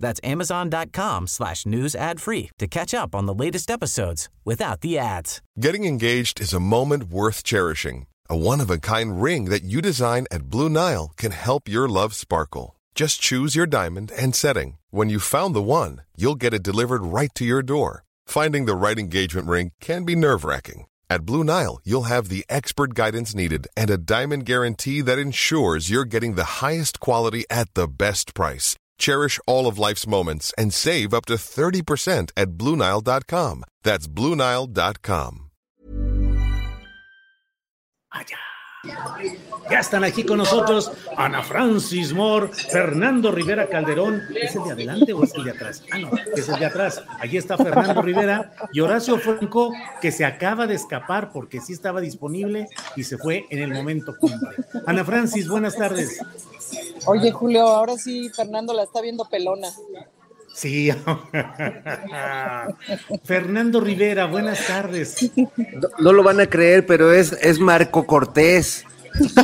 That's amazon.com slash news ad free to catch up on the latest episodes without the ads. Getting engaged is a moment worth cherishing. A one-of-a-kind ring that you design at Blue Nile can help your love sparkle. Just choose your diamond and setting. When you found the one, you'll get it delivered right to your door. Finding the right engagement ring can be nerve-wracking. At Blue Nile, you'll have the expert guidance needed and a diamond guarantee that ensures you're getting the highest quality at the best price. Cherish all of life's moments and save up to 30% at BlueNile.com. That's BlueNile.com. Ya están aquí con nosotros Ana Francis Moore, Fernando Rivera Calderón. ¿Es el de adelante o es el de atrás? Ah, no, es el de atrás. Allí está Fernando Rivera y Horacio Franco, que se acaba de escapar porque sí estaba disponible y se fue en el momento. Ana Francis, buenas tardes. Oye, Julio, ahora sí Fernando la está viendo pelona. Sí. Fernando Rivera, buenas tardes. No, no, lo van a creer, pero es, es Marco Cortés.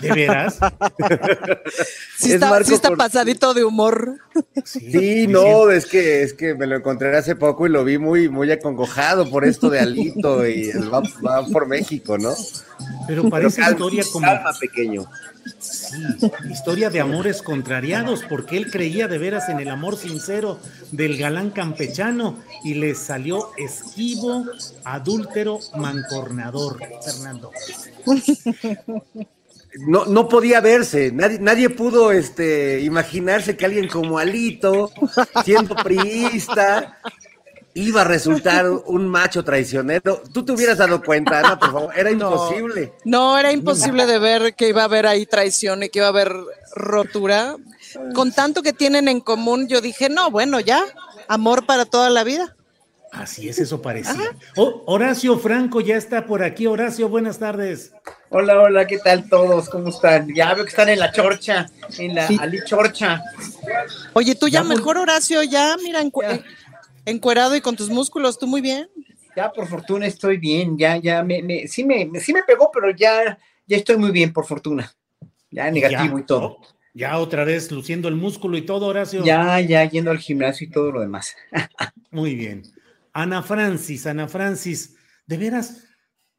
¿De veras? sí, está, sí está pasadito de humor. Sí, sí no, es que, es que me lo encontré hace poco y lo vi muy, muy acongojado por esto de Alito y el va, va por México, ¿no? Pero parece calma, historia como. calma, pequeño. Sí, historia de amores contrariados, porque él creía de veras en el amor sincero del galán campechano y le salió esquivo, adúltero, mancornador, Fernando. No, no podía verse, nadie, nadie pudo este, imaginarse que alguien como Alito, siendo priista, iba a resultar un macho traicionero. Tú te hubieras dado cuenta, Ana, por favor, era No. imposible. No, era imposible de ver que iba a haber ahí traición y que iba a haber rotura. Con tanto que tienen en común, yo dije, no, bueno, ya, amor para toda la vida. Así es, eso parecía. Oh, Horacio Franco ya está por aquí. Horacio, buenas tardes. Hola, hola, ¿qué tal todos? ¿Cómo están? Ya veo que están en la chorcha, en la Sí. Ali Chorcha. Oye, tú ya Ya, pues- mejor, Horacio, ya, mira, encu- Ya. encuerado y con tus músculos, tú muy bien. Ya por fortuna estoy bien, ya, ya, me, me- sí, me, me- sí me pegó, pero ya, ya estoy muy bien, por fortuna. Ya negativo Ya, y todo. ¿no? Ya otra vez luciendo el músculo y todo, Horacio. Ya, ya yendo al gimnasio y todo lo demás. Muy bien. Ana Francis, Ana Francis, de veras,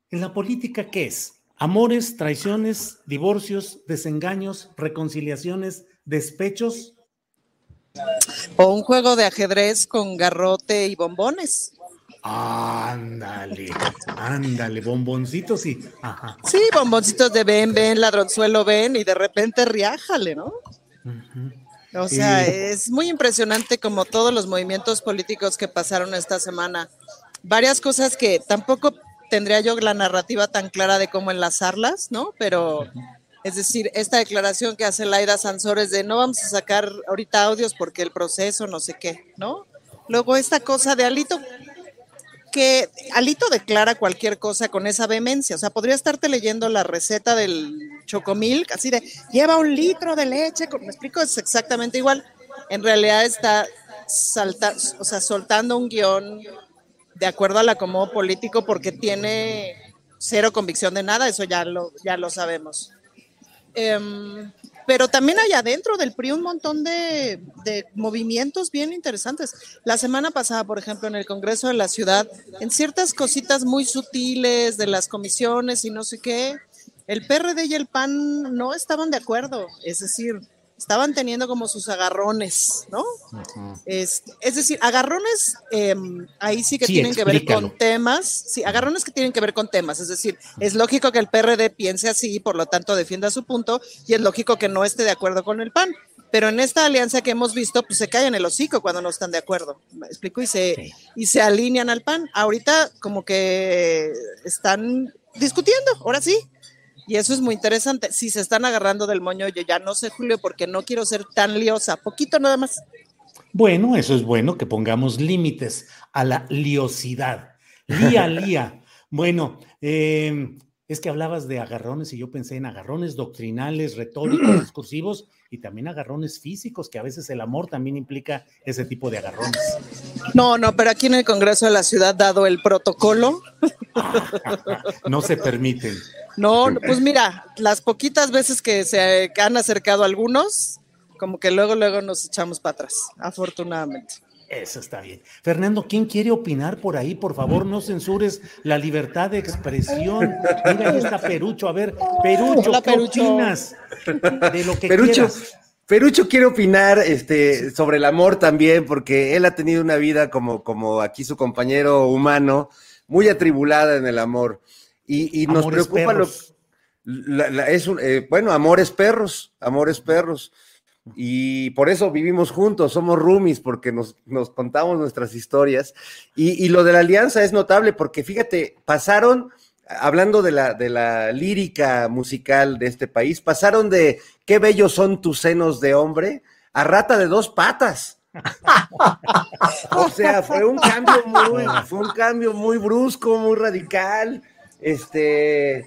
en la política, ¿qué es? Amores, traiciones, divorcios, desengaños, reconciliaciones, despechos. O un juego de ajedrez con garrote y bombones. Ándale, ándale, bomboncitos y. Ajá. Sí, bomboncitos de ven, ven, ladronzuelo, ven, y de repente riájale, ¿no? ujú. O sea, Sí. es muy impresionante como todos los movimientos políticos que pasaron esta semana. Varias cosas que tampoco tendría yo la narrativa tan clara de cómo enlazarlas, ¿no? Pero, es decir, esta declaración que hace Laida Sansores de no vamos a sacar ahorita audios porque el proceso, no sé qué, ¿no? Luego esta cosa de Alito, que Alito declara cualquier cosa con esa vehemencia. O sea, podría estarte leyendo la receta del chocomilk, así de lleva un litro de leche. Me explico, es exactamente igual. En realidad está salta, o sea, soltando un guion de acuerdo al acomodo político porque tiene cero convicción de nada, eso ya lo, ya lo sabemos. Em, pero también hay adentro del PRI un montón de, de movimientos bien interesantes. La semana pasada, por ejemplo, en el Congreso de la Ciudad, en ciertas cositas muy sutiles de las comisiones y no sé qué, el PRD y el PAN no estaban de acuerdo. Es decir, estaban teniendo como sus agarrones, ¿no? Es, es decir, agarrones em, ahí sí que Sí, tienen que ver con temas, sí, agarrones que tienen que ver con temas, es decir, es lógico que el PRD piense así, por lo tanto defienda su punto, y es lógico que no esté de acuerdo con el PAN. Pero en esta alianza que hemos visto, pues se callan el hocico cuando no están de acuerdo. ¿Me explico? Y se, Sí. y se alinean al PAN. Ahorita como que están discutiendo, ahora sí. Y eso es muy interesante. Si se están agarrando del moño, yo ya no sé, Julio, porque no quiero ser tan liosa. Poquito nada más. Bueno, eso es bueno, que pongamos límites a la liosidad. Lía, lía. Bueno, eh, es que hablabas de agarrones y yo pensé en agarrones doctrinales, retóricos, discursivos y también agarrones físicos, que a veces el amor también implica ese tipo de agarrones. No, no, pero aquí en el Congreso de la Ciudad, dado el protocolo. no se permiten. No, pues mira, las poquitas veces que se han acercado algunos, como que luego, luego nos echamos para atrás, afortunadamente. Eso está bien. Fernando, ¿quién quiere opinar por ahí? Por favor, no censures la libertad de expresión. Mira, ahí está Perucho. A ver, Perucho, ¿qué opinas de lo que Perucho, Perucho quiere opinar este, sobre el amor también, porque él ha tenido una vida como, como aquí su compañero humano, muy atribulada en el amor. Y, nos preocupa lo. es un, eh, bueno, amores perros, amores perros. Y por eso vivimos juntos, somos roomies, porque nos, contamos nuestras historias. Y, lo de la alianza es notable porque, fíjate, pasaron, hablando de la, de la lírica musical de este país, pasaron de qué bellos son tus senos de hombre a rata de dos patas. o sea, fue un cambio muy, fue un cambio muy brusco, muy radical. Este,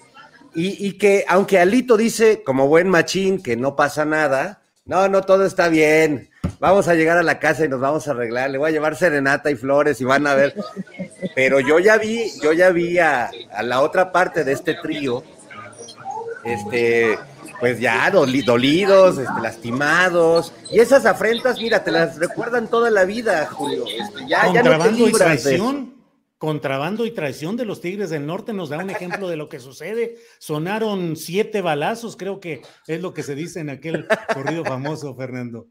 y, y que aunque Alito dice, como buen machín, que no pasa nada, no, no, todo está bien. Vamos a llegar a la casa y nos vamos a arreglar. Le voy a llevar serenata y flores y van a ver. Pero yo ya vi, yo ya vi a, la otra parte de este trío, este, pues ya dolidos, este, lastimados. Y esas afrentas, mira, te las recuerdan toda la vida, Julio. Este, ya, ya no te libras Contrabando y traición de los Tigres del Norte nos da un ejemplo de lo que sucede. Sonaron siete balazos, creo que es lo que se dice en aquel corrido famoso, Fernando.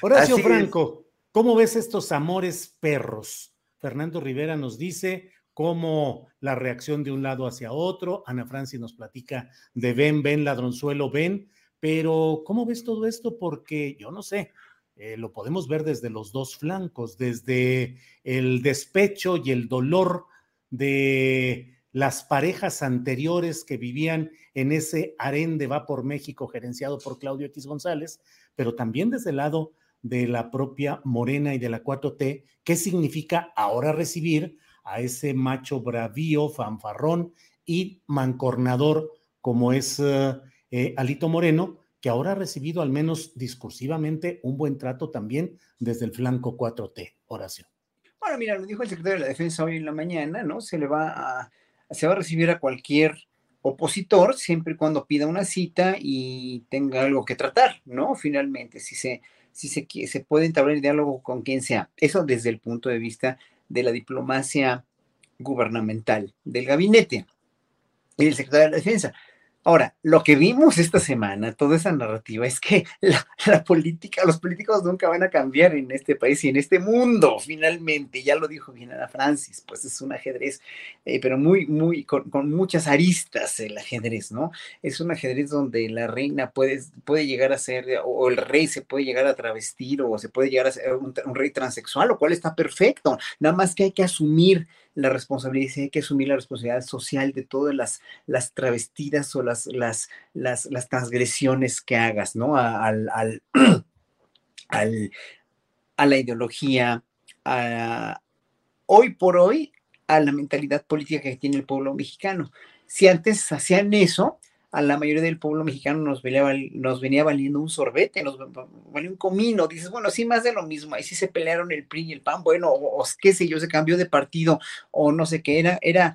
Horacio Franco, ¿cómo ves estos amores perros? Fernando Rivera nos dice cómo la reacción de un lado hacia otro. Ana Franci nos platica de ven, ven, ladronzuelo, ven. Pero, ¿cómo ves todo esto? Porque yo no sé, eh, lo podemos ver desde los dos flancos, desde el despecho y el dolor de las parejas anteriores que vivían en ese harén de Va por México gerenciado por Claudio X González, pero también desde el lado de la propia Morena y de la 4T, ¿qué significa ahora recibir a ese macho bravío, fanfarrón y mancornador como es eh, Alito Moreno, que ahora ha recibido al menos discursivamente un buen trato también desde el flanco 4T. Oración. Bueno, mira, lo dijo el secretario de la Defensa hoy en la mañana, ¿no? Se le va a, se va a recibir a cualquier opositor siempre y cuando pida una cita y tenga algo que tratar, ¿no? Finalmente, si se, si se, se puede entablar el diálogo con quien sea. Eso desde el punto de vista de la diplomacia gubernamental, del gabinete y del secretario de la Defensa. Ahora, lo que vimos esta semana, toda esa narrativa, es que la, política, los políticos nunca van a cambiar en este país y en este mundo, finalmente. Ya lo dijo bien Ana Francis, pues es un ajedrez, eh, pero muy, muy, con, muchas aristas el ajedrez, ¿no? Es un ajedrez donde la reina puede, puede llegar a ser, o el rey se puede llegar a travestir, o se puede llegar a ser un, un rey transexual, lo cual está perfecto. Nada más que hay que asumir la responsabilidad, hay que asumir la responsabilidad social de todas las, las travestidas o las, las, las, transgresiones que hagas, ¿no? Al, al, a la ideología, hoy por hoy, a la mentalidad política que tiene el pueblo mexicano. Si antes hacían eso, a la mayoría del pueblo mexicano nos venía, valiendo un sorbete, nos valía un comino. Dices, bueno, sí, más de lo mismo. Ahí sí se pelearon el PRI y el PAN, bueno, o, qué sé yo, se cambió de partido o no sé qué era. Era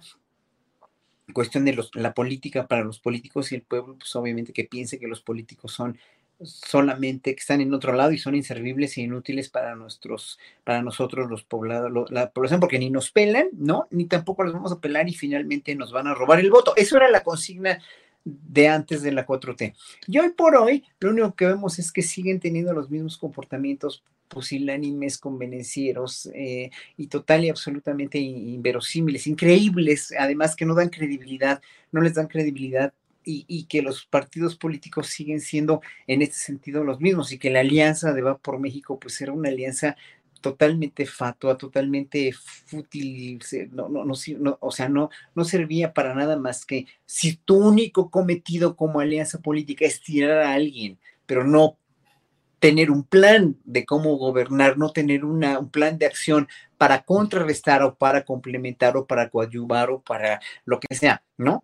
cuestión de la política para los políticos y el pueblo, pues obviamente que piense que los políticos son solamente que están en otro lado y son inservibles e inútiles para nuestros, para nosotros los poblados, la población, porque ni nos pelan, ¿no? Ni tampoco los vamos a pelar y finalmente nos van a robar el voto. Eso era la consigna de antes de la 4T. Y hoy por hoy, lo único que vemos es que siguen teniendo los mismos comportamientos pusilánimes, convenencieros eh, y total y absolutamente inverosímiles, increíbles, además que no dan credibilidad, no les dan credibilidad y, y, que los partidos políticos siguen siendo en este sentido los mismos y que la alianza de Va por México pues era una alianza totalmente fatua, totalmente fútil, no, no, no, o sea, no, no servía para nada más que si tu único cometido como alianza política es tirar a alguien, pero no tener un plan de cómo gobernar, no tener una, un plan de acción para contrarrestar o para complementar o para coadyuvar o para lo que sea, ¿no?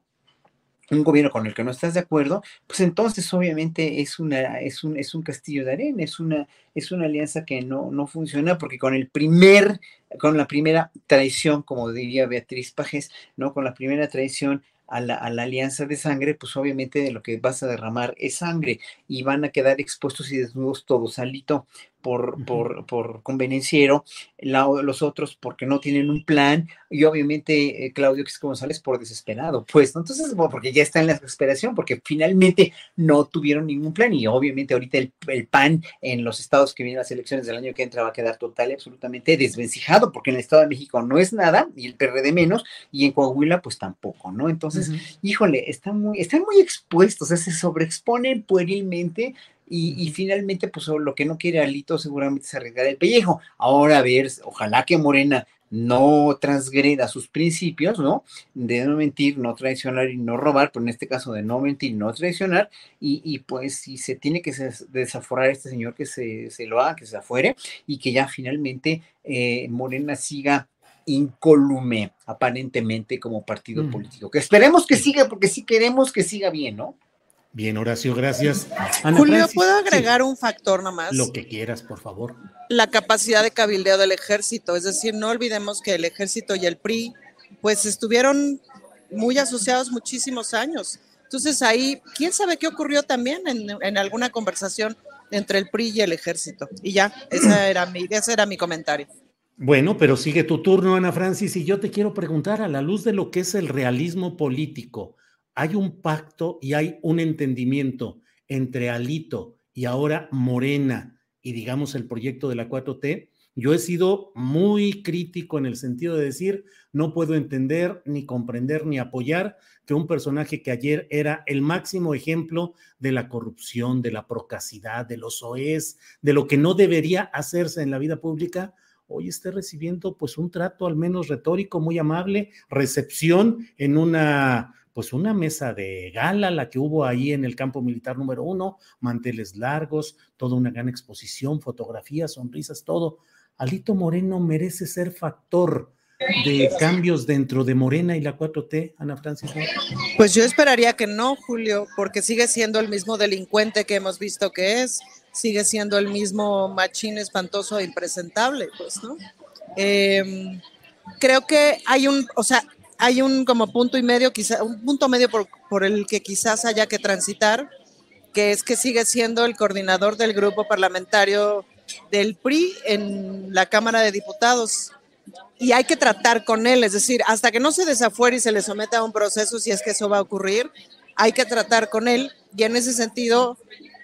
un gobierno con el que no estás de acuerdo, pues entonces obviamente es, una, es, un, es un castillo de arena, es una, es una alianza que no, no funciona porque con el primer, con la primera traición, como diría Beatriz Pajes, ¿no? Con la primera traición a la, alianza de sangre, pues obviamente de lo que vas a derramar es sangre y van a quedar expuestos y desnudos todos, Alito por, por, por convenenciero, los otros porque no tienen un plan y obviamente eh, Claudio X González por desesperado, pues, entonces, porque ya está en la desesperación, porque finalmente no tuvieron ningún plan y obviamente ahorita el, el PAN en los estados que vienen las elecciones del año que entra va a quedar total y absolutamente desvencijado, porque en el Estado de México no es nada y el PRD menos y en Coahuila pues tampoco, ¿no? Entonces, híjole, están muy, están muy expuestos, se sobreexponen puerilmente y, finalmente, pues lo que no quiere Alito seguramente es arriesgar el pellejo. Ahora a ver, ojalá que Morena no transgreda sus principios, ¿no? De no mentir, no traicionar y no robar, pero en este caso de no mentir, no traicionar, y, pues si se tiene que desaforar a este señor, que se, lo haga, que se afuere, y que ya finalmente eh, Morena siga incolume, aparentemente, como partido mm. político. Que esperemos que siga, porque sí queremos que siga bien, ¿no? Bien, Horacio, gracias. Julio, ¿puedo agregar un factor nomás? Lo que quieras, por favor. La capacidad de cabildeo del ejército, es decir, no olvidemos que el ejército y el PRI, pues estuvieron muy asociados muchísimos años. Entonces ahí, ¿quién sabe qué ocurrió también en, alguna conversación entre el PRI y el ejército? Y ya, esa era mi, ese era mi comentario. Bueno, pero sigue tu turno, Ana Francis, y yo te quiero preguntar, a la luz de lo que es el realismo político, hay un pacto y hay un entendimiento entre Alito y ahora Morena y digamos el proyecto de la 4T, yo he sido muy crítico en el sentido de decir, no puedo entender, ni comprender, ni apoyar que un personaje que ayer era el máximo ejemplo de la corrupción, de la procacidad, de los OEs, de lo que no debería hacerse en la vida pública, hoy esté recibiendo pues un trato al menos retórico muy amable, recepción en una pues una mesa de gala, la que hubo ahí en el campo militar número uno, manteles largos, toda una gran exposición, fotografías, sonrisas, todo. Alito Moreno merece ser factor de cambios dentro de Morena y la 4T, Ana Francis? Pues yo esperaría que no, Julio, porque sigue siendo el mismo delincuente que hemos visto que es, sigue siendo el mismo machín espantoso e impresentable, pues, ¿no? Em, creo que hay un, o sea, hay un como punto y medio, quizá, un punto medio por, por, el que quizás haya que transitar, que es que sigue siendo el coordinador del grupo parlamentario del PRI en la Cámara de Diputados. Y hay que tratar con él, es decir, hasta que no se desafuere y se le someta a un proceso, si es que eso va a ocurrir, hay que tratar con él. Y en ese sentido,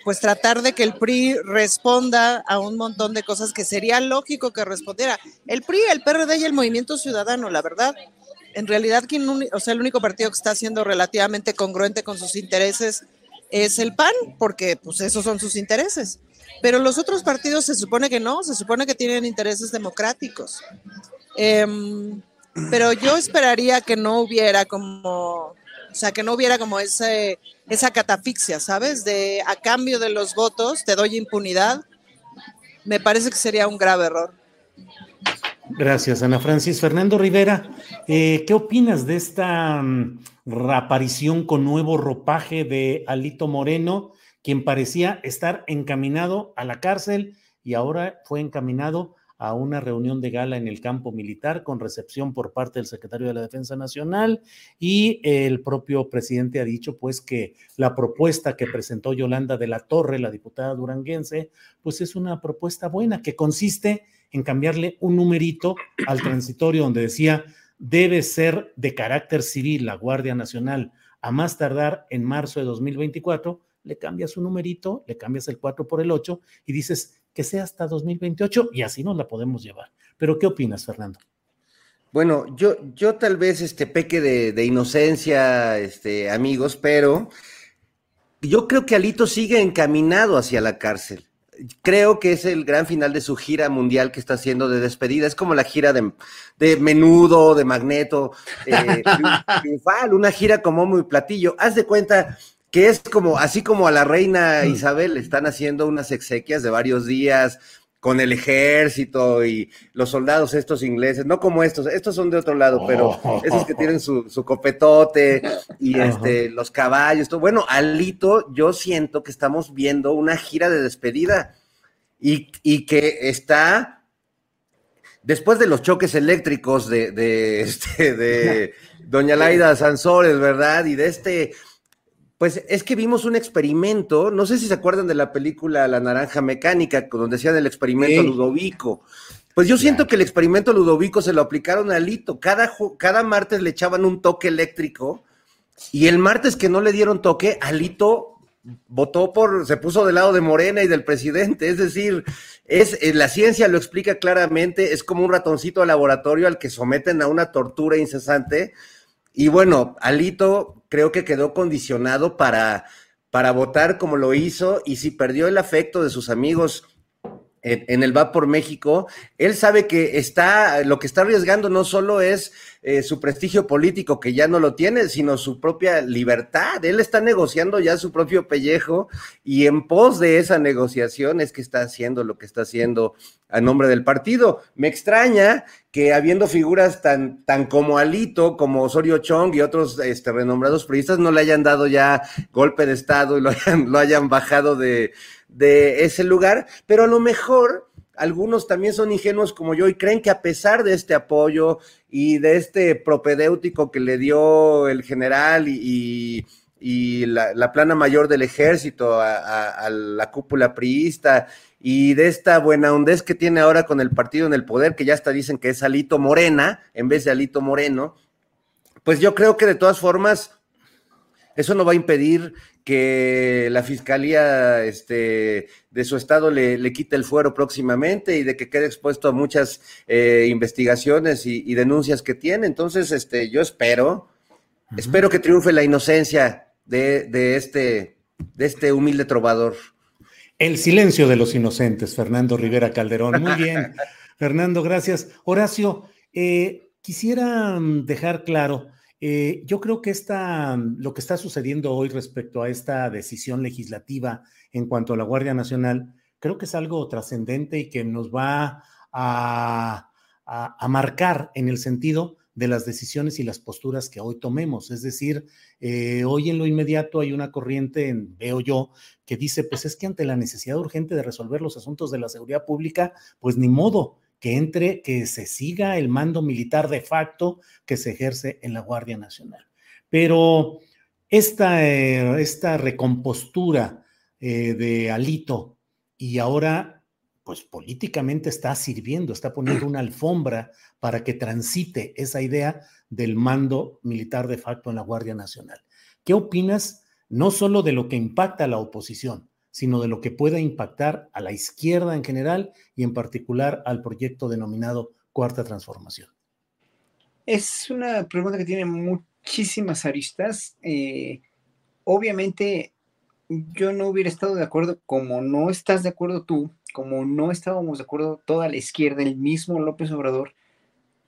pues tratar de que el PRI responda a un montón de cosas que sería lógico que respondiera. El PRI, el PRD y el Movimiento Ciudadano, la verdad en realidad quien, o sea, el único partido que está siendo relativamente congruente con sus intereses es el PAN, porque pues esos son sus intereses. Pero los otros partidos se supone que no, se supone que tienen intereses democráticos. Em, pero yo esperaría que no hubiera como, o sea, que no hubiera como ese, esa catafixia, ¿sabes? De a cambio de los votos te doy impunidad. Me parece que sería un grave error. Gracias, Ana Francis. Fernando Rivera, eh, ¿qué opinas de esta mm, reaparición con nuevo ropaje de Alito Moreno, quien parecía estar encaminado a la cárcel y ahora fue encaminado a una reunión de gala en el campo militar con recepción por parte del secretario de la Defensa Nacional y el propio presidente ha dicho pues que la propuesta que presentó Yolanda de la Torre, la diputada duranguense, pues es una propuesta buena que consiste en cambiarle un numerito al transitorio donde decía debe ser de carácter civil la Guardia Nacional a más tardar en marzo de 2024, le cambias un numerito, le cambias el 4 por el 8 y dices que sea hasta 2028 y así nos la podemos llevar. Pero ¿qué opinas, Fernando? Bueno, yo, yo tal vez este peque de, de inocencia, este, amigos, pero yo creo que Alito sigue encaminado hacia la cárcel creo que es el gran final de su gira mundial que está haciendo de despedida. Es como la gira de, de Menudo, de Magneto, eh, triunfal, una gira como muy platillo. Haz de cuenta que es como, así como a la reina Isabel le están haciendo unas exequias de varios días con el ejército y los soldados estos ingleses, no como estos, estos son de otro lado, pero esos que tienen su, copetote y este, los caballos, todo. bueno, Alito, yo siento que estamos viendo una gira de despedida y, y que está después de los choques eléctricos de, de, este, de Doña Laida Sansores, ¿verdad? Y de este pues es que vimos un experimento, no sé si se acuerdan de la película La Naranja Mecánica, donde decían el experimento Ludovico. Pues yo siento que el experimento Ludovico se lo aplicaron a Lito. Cada, cada martes le echaban un toque eléctrico y el martes que no le dieron toque, Alito votó por, se puso del lado de Morena y del presidente. Es decir, es, eh, la ciencia lo explica claramente, es como un ratoncito de laboratorio al que someten a una tortura incesante. Y bueno, Alito creo que quedó condicionado para, para votar como lo hizo y si perdió el afecto de sus amigos en, el Va por México, él sabe que está, lo que está arriesgando no solo es eh, su prestigio político, que ya no lo tiene, sino su propia libertad. Él está negociando ya su propio pellejo y en pos de esa negociación es que está haciendo lo que está haciendo a nombre del partido. Me extraña que habiendo figuras tan, tan como Alito, como Osorio Chong y otros este, renombrados periodistas no le hayan dado ya golpe de Estado y lo hayan, lo hayan bajado de, de ese lugar, pero a lo mejor algunos también son ingenuos como yo y creen que a pesar de este apoyo y de este propedéutico que le dio el general y, la, plana mayor del ejército a, la cúpula priista y de esta buena hondez que tiene ahora con el partido en el poder, que ya hasta dicen que es Alito Morena en vez de Alito Moreno, pues yo creo que de todas formas eso no va a impedir que la fiscalía este, de su estado le, quite el fuero próximamente y de que quede expuesto a muchas eh, investigaciones y, denuncias que tiene. Entonces, este, yo espero, espero que triunfe la inocencia de, este, de este humilde trovador. El silencio de los inocentes, Fernando Rivera Calderón. Muy bien, Fernando, gracias. Horacio, eh, quisiera mm, dejar claro eh, yo creo que esta, lo que está sucediendo hoy respecto a esta decisión legislativa en cuanto a la Guardia Nacional, creo que es algo trascendente y que nos va a, marcar en el sentido de las decisiones y las posturas que hoy tomemos. Es decir, eh, hoy en lo inmediato hay una corriente, veo yo, que dice, pues es que ante la necesidad urgente de resolver los asuntos de la seguridad pública, pues ni modo, que entre, que se siga el mando militar de facto que se ejerce en la Guardia Nacional. Pero esta, eh, esta recompostura eh, de Alito y ahora, pues políticamente está sirviendo, está poniendo una alfombra para que transite esa idea del mando militar de facto en la Guardia Nacional. ¿Qué opinas no solo de lo que impacta a la oposición, sino de lo que pueda impactar a la izquierda en general y en particular al proyecto denominado Cuarta Transformación? Es una pregunta que tiene muchísimas aristas. Eh, obviamente, yo no hubiera estado de acuerdo, como no estás de acuerdo tú, como no estábamos de acuerdo toda la izquierda, el mismo López Obrador,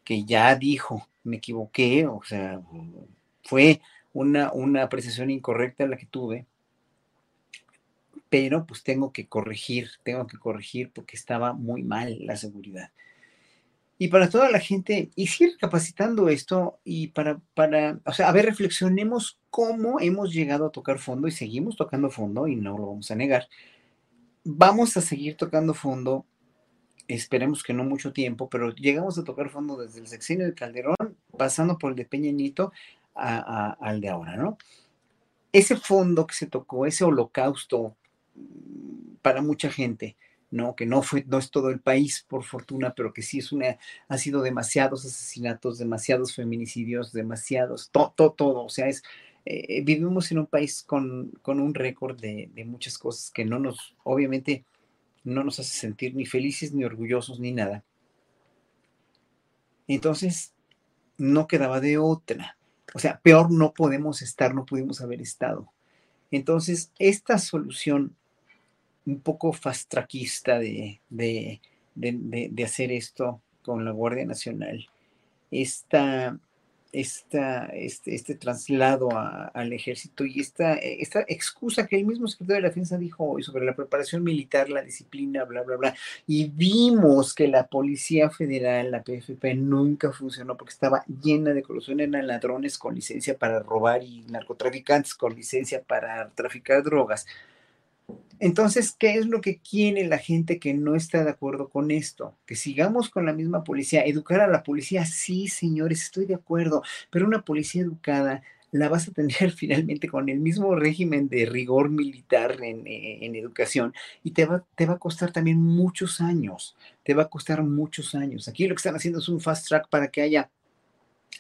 que ya dijo, me equivoqué, o sea, fue una, una apreciación incorrecta la que tuve pero pues tengo que corregir, tengo que corregir porque estaba muy mal la seguridad. Y para toda la gente, y sigue capacitando esto y para, para, o sea, a ver, reflexionemos cómo hemos llegado a tocar fondo y seguimos tocando fondo y no lo vamos a negar. Vamos a seguir tocando fondo, esperemos que no mucho tiempo, pero llegamos a tocar fondo desde el sexenio de Calderón, pasando por el de Peña Nieto al de ahora, ¿no? Ese fondo que se tocó, ese holocausto para mucha gente, ¿no? Que no fue, no es todo el país, por fortuna, pero que sí es una, ha sido demasiados asesinatos, demasiados feminicidios, demasiados, todo, todo, todo. O sea, es, eh, vivimos en un país con, con un récord de, de, muchas cosas que no nos, obviamente, no nos hace sentir ni felices, ni orgullosos, ni nada. Entonces, no quedaba de otra. O sea, peor no podemos estar, no pudimos haber estado. Entonces, esta solución un poco fastraquista de, de, de, hacer esto con la Guardia Nacional. Esta, esta, este, este traslado al ejército y esta, esta excusa que el mismo secretario de la Defensa dijo hoy sobre la preparación militar, la disciplina, bla, bla, bla. Y vimos que la Policía Federal, la PFP, nunca funcionó porque estaba llena de corrupción, eran ladrones con licencia para robar y narcotraficantes con licencia para traficar drogas. Entonces, ¿qué es lo que quiere la gente que no está de acuerdo con esto? Que sigamos con la misma policía. Educar a la policía, sí, señores, estoy de acuerdo, pero una policía educada la vas a tener finalmente con el mismo régimen de rigor militar en, eh, educación y te va, te va a costar también muchos años, te va a costar muchos años. Aquí lo que están haciendo es un fast track para que haya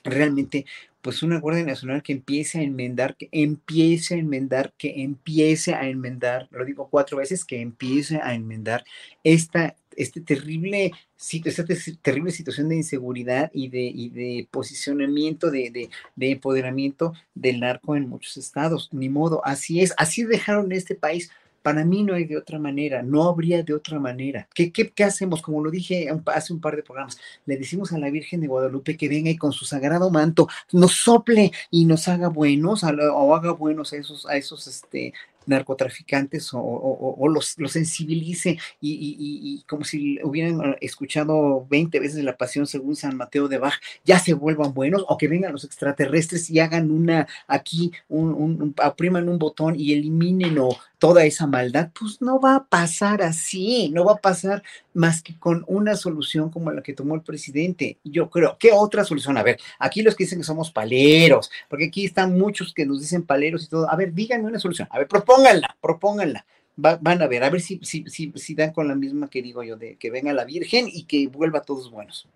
realmente pues una Guardia Nacional que empiece a enmendar, que empiece a enmendar, que empiece a enmendar, lo digo cuatro veces, que empiece a enmendar esta, este terrible, esta terrible situación de inseguridad y de, y de posicionamiento, de, de, de, empoderamiento del narco en muchos estados. Ni modo, así es, así dejaron este país para mí no hay de otra manera, no habría de otra manera. ¿Qué, qué, hacemos? Como lo dije hace un par de programas, le decimos a la Virgen de Guadalupe que venga y con su sagrado manto nos sople y nos haga buenos o haga buenos a esos, a esos este, narcotraficantes o, los, sensibilice y, como si hubieran escuchado 20 veces la pasión según San Mateo de Bach, ya se vuelvan buenos o que vengan los extraterrestres y hagan una aquí, un, un, apriman un botón y eliminen toda esa maldad, pues no va a pasar así, no va a pasar más que con una solución como la que tomó el presidente. Yo creo, ¿qué otra solución? A ver, aquí los que dicen que somos paleros, porque aquí están muchos que nos dicen paleros y todo. A ver, díganme una solución. A ver, propónganla, propónganla. van a ver, a ver si, si, si, si dan con la misma que digo yo, de que venga la Virgen y que vuelva a todos buenos.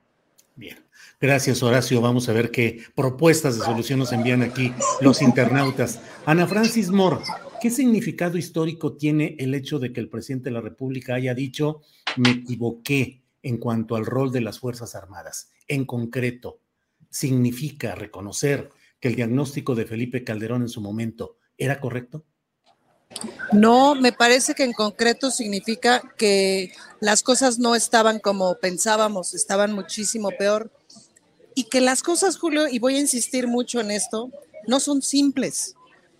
Bien, gracias Horacio. Vamos a ver qué propuestas de solución nos envían aquí los internautas. Ana Francis Moore, ¿qué significado histórico tiene el hecho de que el presidente de la República haya dicho me equivoqué en cuanto al rol de las Fuerzas Armadas? En concreto, ¿significa reconocer que el diagnóstico de Felipe Calderón en su momento era correcto? No, me parece que en concreto significa que las cosas no estaban como pensábamos, estaban muchísimo peor. Y que las cosas, Julio, y voy a insistir mucho en esto, no son simples,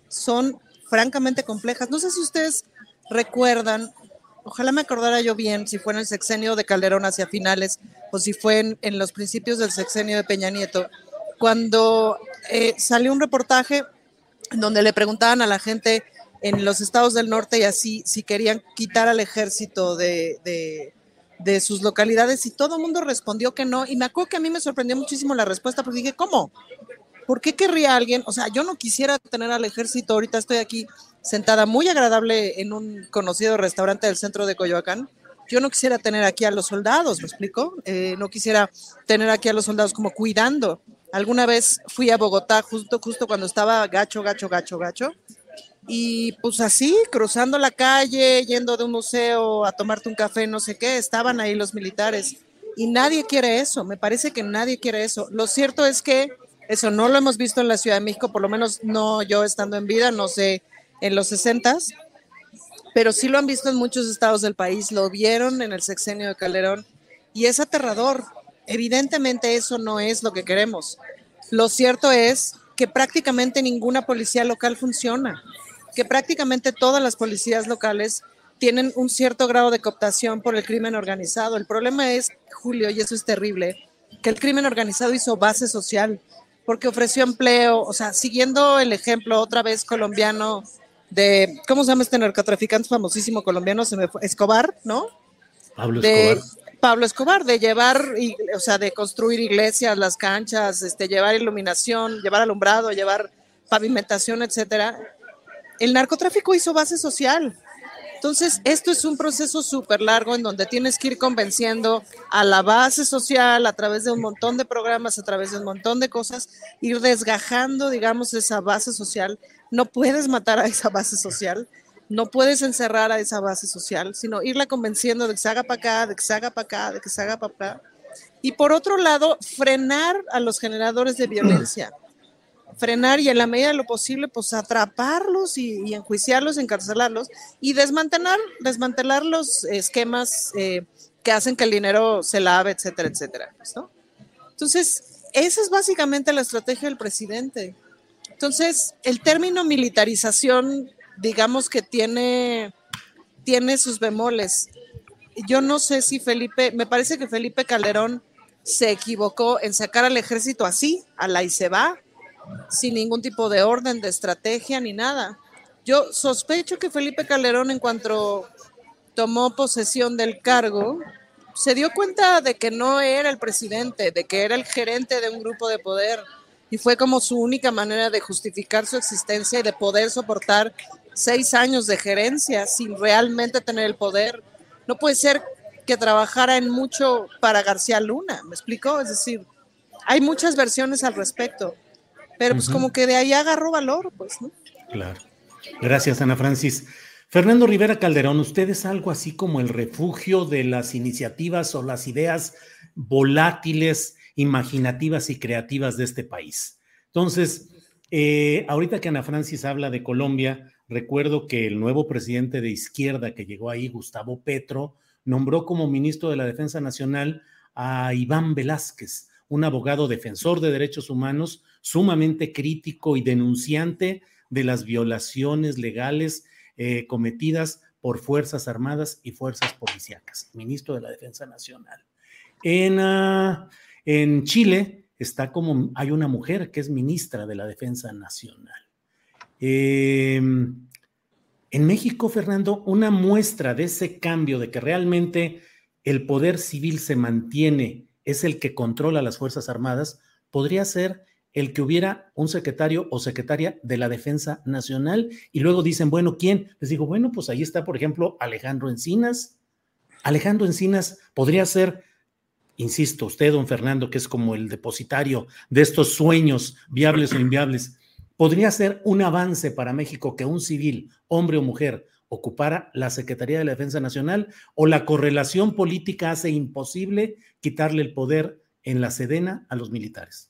son francamente complejas. No sé si ustedes recuerdan, ojalá me acordara yo bien, si fue en el sexenio de Calderón hacia finales o si fue en, los principios del sexenio de Peña Nieto, cuando eh, salió un reportaje donde le preguntaban a la gente en los estados del norte y así, si querían quitar al ejército de, de, sus localidades y todo el mundo respondió que no. Y me acuerdo que a mí me sorprendió muchísimo la respuesta porque dije, ¿cómo? ¿Por qué querría alguien? O sea, yo no quisiera tener al ejército, ahorita estoy aquí sentada muy agradable en un conocido restaurante del centro de Coyoacán. Yo no quisiera tener aquí a los soldados, ¿me explico? Eh, no quisiera tener aquí a los soldados como cuidando. Alguna vez fui a Bogotá justo, justo cuando estaba gacho, gacho, gacho, gacho, y pues así, cruzando la calle, yendo de un museo a tomarte un café, no sé qué, estaban ahí los militares. Y nadie quiere eso, me parece que nadie quiere eso. Lo cierto es que eso no lo hemos visto en la Ciudad de México, por lo menos no yo estando en vida, no sé, en los 60 pero sí lo han visto en muchos estados del país, lo vieron en el sexenio de Calderón y es aterrador. Evidentemente eso no es lo que queremos. Lo cierto es que prácticamente ninguna policía local funciona que prácticamente todas las policías locales tienen un cierto grado de cooptación por el crimen organizado. El problema es, Julio, y eso es terrible, que el crimen organizado hizo base social porque ofreció empleo, o sea, siguiendo el ejemplo otra vez colombiano de, ¿cómo se llama este narcotraficante famosísimo colombiano? Se me fue, Escobar, ¿no? Pablo Escobar. Pablo Escobar, de llevar, o sea, de construir iglesias, las canchas, este, llevar iluminación, llevar alumbrado, llevar pavimentación, etcétera el narcotráfico hizo base social. Entonces, esto es un proceso súper largo en donde tienes que ir convenciendo a la base social a través de un montón de programas, a través de un montón de cosas, ir desgajando, digamos, esa base social. No puedes matar a esa base social, no puedes encerrar a esa base social, sino irla convenciendo de que se haga para acá, de que se haga para acá, de que se haga para acá. Y por otro lado, frenar a los generadores de violencia frenar y en la medida de lo posible, pues atraparlos y, enjuiciarlos, encarcelarlos y desmantelar, desmantelar los esquemas eh, que hacen que el dinero se lave, etcétera, etcétera. Entonces, esa es básicamente la estrategia del presidente. Entonces, el término militarización, digamos que tiene, tiene sus bemoles. Yo no sé si Felipe, me parece que Felipe Calderón se equivocó en sacar al ejército así, a la y se va, sin ningún tipo de orden, de estrategia ni nada. Yo sospecho que Felipe Calderón, en cuanto tomó posesión del cargo, se dio cuenta de que no era el presidente, de que era el gerente de un grupo de poder y fue como su única manera de justificar su existencia y de poder soportar seis años de gerencia sin realmente tener el poder. No puede ser que trabajara en mucho para García Luna, ¿me explicó? Es decir, hay muchas versiones al respecto, pero pues como que de ahí agarró valor, pues, ¿no? Claro. Gracias, Ana Francis. Fernando Rivera Calderón, usted es algo así como el refugio de las iniciativas o las ideas volátiles, imaginativas y creativas de este país. Entonces, eh, ahorita que Ana Francis habla de Colombia, recuerdo que el nuevo presidente de izquierda que llegó ahí, Gustavo Petro, nombró como ministro de la Defensa Nacional a Iván Velázquez, un abogado defensor de derechos humanos, sumamente crítico y denunciante de las violaciones legales eh, cometidas por Fuerzas Armadas y Fuerzas Policíacas, ministro de la Defensa Nacional. En, uh, en Chile está como, hay una mujer que es ministra de la Defensa Nacional. Eh, en México, Fernando, una muestra de ese cambio, de que realmente el poder civil se mantiene, es el que controla las Fuerzas Armadas, podría ser el que hubiera un secretario o secretaria de la Defensa Nacional y luego dicen, bueno, ¿quién? Les digo, bueno, pues ahí está, por ejemplo, Alejandro Encinas. Alejandro Encinas podría ser, insisto, usted, don Fernando, que es como el depositario de estos sueños viables o inviables, podría ser un avance para México que un civil, hombre o mujer, ocupara la Secretaría de la Defensa Nacional o la correlación política hace imposible quitarle el poder en la Sedena a los militares.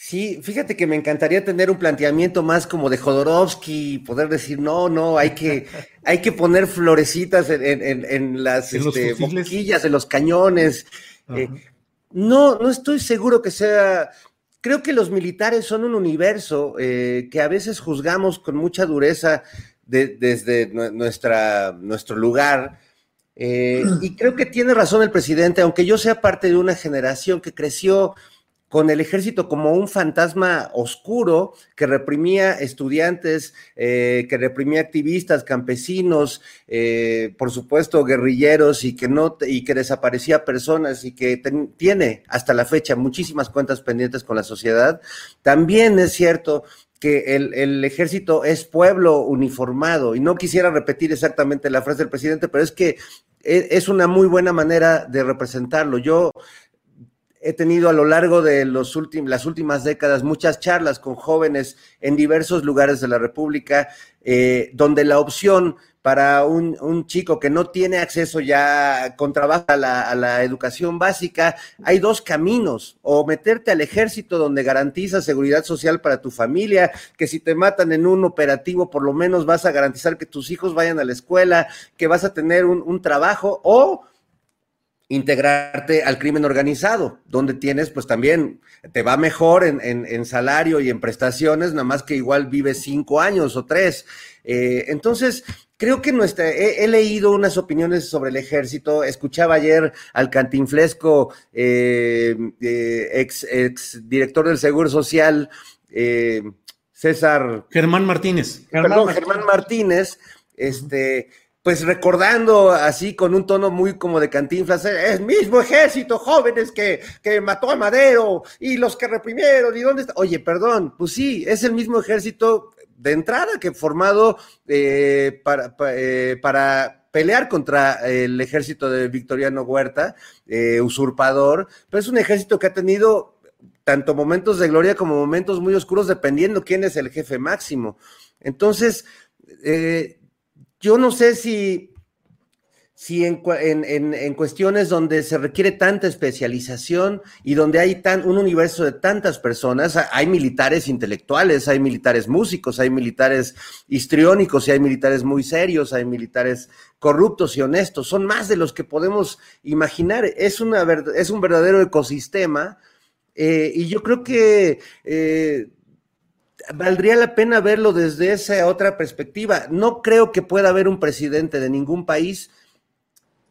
Sí, fíjate que me encantaría tener un planteamiento más como de Jodorowsky, poder decir, no, no, hay que, hay que poner florecitas en, las este, boquillas, en los cañones. Eh, no, no estoy seguro que sea, creo que los militares son un universo eh, que a veces juzgamos con mucha dureza desde nuestra, nuestro lugar. Eh, y creo que tiene razón el presidente, aunque yo sea parte de una generación que creció con el ejército como un fantasma oscuro que reprimía estudiantes, eh, que reprimía activistas, campesinos, eh, por supuesto guerrilleros y que no y que desaparecía personas y que tiene hasta la fecha muchísimas cuentas pendientes con la sociedad. También es cierto que el, el, ejército es pueblo uniformado y no quisiera repetir exactamente la frase del presidente, pero es que e, es una muy buena manera de representarlo. Yo he tenido a lo largo de los las últimas décadas muchas charlas con jóvenes en diversos lugares de la República, eh, donde la opción para un, chico que no tiene acceso ya con trabajo a la, educación básica, hay dos caminos, o meterte al ejército donde garantiza seguridad social para tu familia, que si te matan en un operativo, por lo menos vas a garantizar que tus hijos vayan a la escuela, que vas a tener un, un trabajo, o integrarte al crimen organizado, donde tienes, pues también te va mejor en, salario y en prestaciones, nada más que igual vives cinco años o tres. Eh, entonces, creo que nuestra, he, leído unas opiniones sobre el ejército, escuchaba ayer al cantinflesco eh, eh, ex, ex, director del Seguro Social, César. Germán Martínez. Perdón, Germán Martínez, este pues recordando así con un tono muy como de cantinflas, es mismo ejército, jóvenes que, que mató a Madero y los que reprimieron, ¿y dónde está? Oye, perdón, pues sí, es el mismo ejército de entrada que formado eh, para, eh, para pelear contra el ejército de Victoriano Huerta, eh, usurpador, pero es un ejército que ha tenido tanto momentos de gloria como momentos muy oscuros, dependiendo quién es el jefe máximo. Entonces, eh, yo no sé si, si en, cuestiones donde se requiere tanta especialización y donde hay tan, un universo de tantas personas, hay militares intelectuales, hay militares músicos, hay militares histriónicos y hay militares muy serios, hay militares corruptos y honestos, son más de los que podemos imaginar. Es, una, es un verdadero ecosistema eh, y yo creo que eh, valdría la pena verlo desde esa otra perspectiva. No creo que pueda haber un presidente de ningún país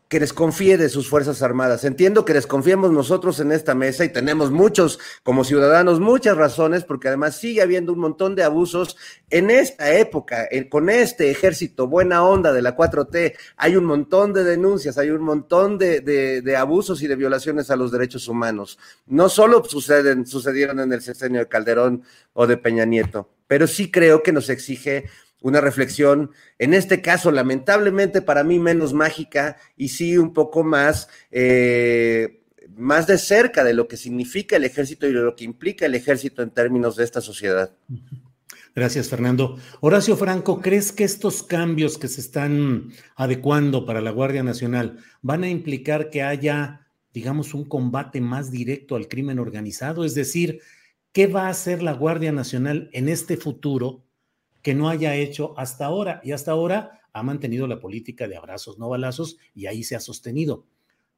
que desconfíe de sus Fuerzas Armadas. Entiendo que desconfiemos nosotros en esta mesa y tenemos muchos, como ciudadanos, muchas razones, porque además sigue habiendo un montón de abusos en esta época, con este ejército buena onda de la 4T. Hay un montón de denuncias, hay un montón de, abusos y de violaciones a los derechos humanos. No solo suceden, sucedieron en el sexenio de Calderón o de Peña Nieto, pero sí creo que nos exige una reflexión, en este caso, lamentablemente para mí menos mágica y sí un poco más, eh, más de cerca de lo que significa el ejército y de lo que implica el ejército en términos de esta sociedad. Gracias, Fernando. Horacio Franco, ¿crees que estos cambios que se están adecuando para la Guardia Nacional van a implicar que haya, digamos, un combate más directo al crimen organizado? Es decir, ¿qué va a hacer la Guardia Nacional en este futuro? Que no haya hecho hasta ahora. Y hasta ahora ha mantenido la política de abrazos, no balazos, y ahí se ha sostenido.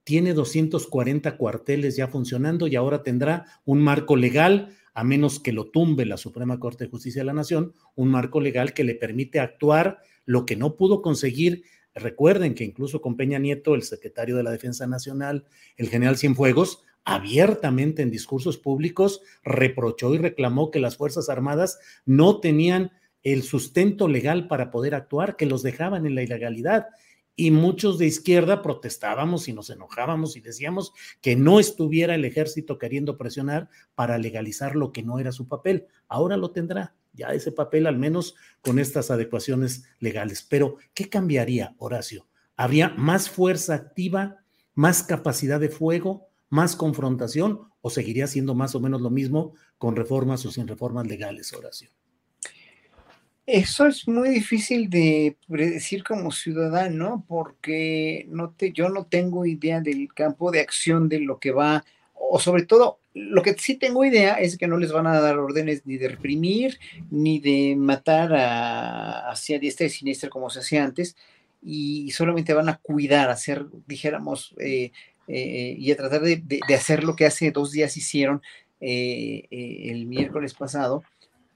Tiene 240 cuarteles ya funcionando y ahora tendrá un marco legal, a menos que lo tumbe la Suprema Corte de Justicia de la Nación, un marco legal que le permite actuar lo que no pudo conseguir. Recuerden que incluso con Peña Nieto, el secretario de la Defensa Nacional, el general Cienfuegos, abiertamente en discursos públicos reprochó y reclamó que las Fuerzas Armadas no tenían el sustento legal para poder actuar, que los dejaban en la ilegalidad. Y muchos de izquierda protestábamos y nos enojábamos y decíamos que no estuviera el ejército queriendo presionar para legalizar lo que no era su papel. Ahora lo tendrá, ya ese papel al menos con estas adecuaciones legales. Pero, ¿qué cambiaría, Horacio? ¿Habría más fuerza activa, más capacidad de fuego, más confrontación o seguiría siendo más o menos lo mismo con reformas o sin reformas legales, Horacio? Eso es muy difícil de predecir como ciudadano porque no te, yo no tengo idea del campo de acción de lo que va, o sobre todo, lo que sí tengo idea es que no les van a dar órdenes ni de reprimir, ni de matar a, hacia diestra y siniestra como se hacía antes, y solamente van a cuidar, hacer, dijéramos, eh, eh, y a tratar de, hacer lo que hace dos días hicieron eh, el miércoles pasado,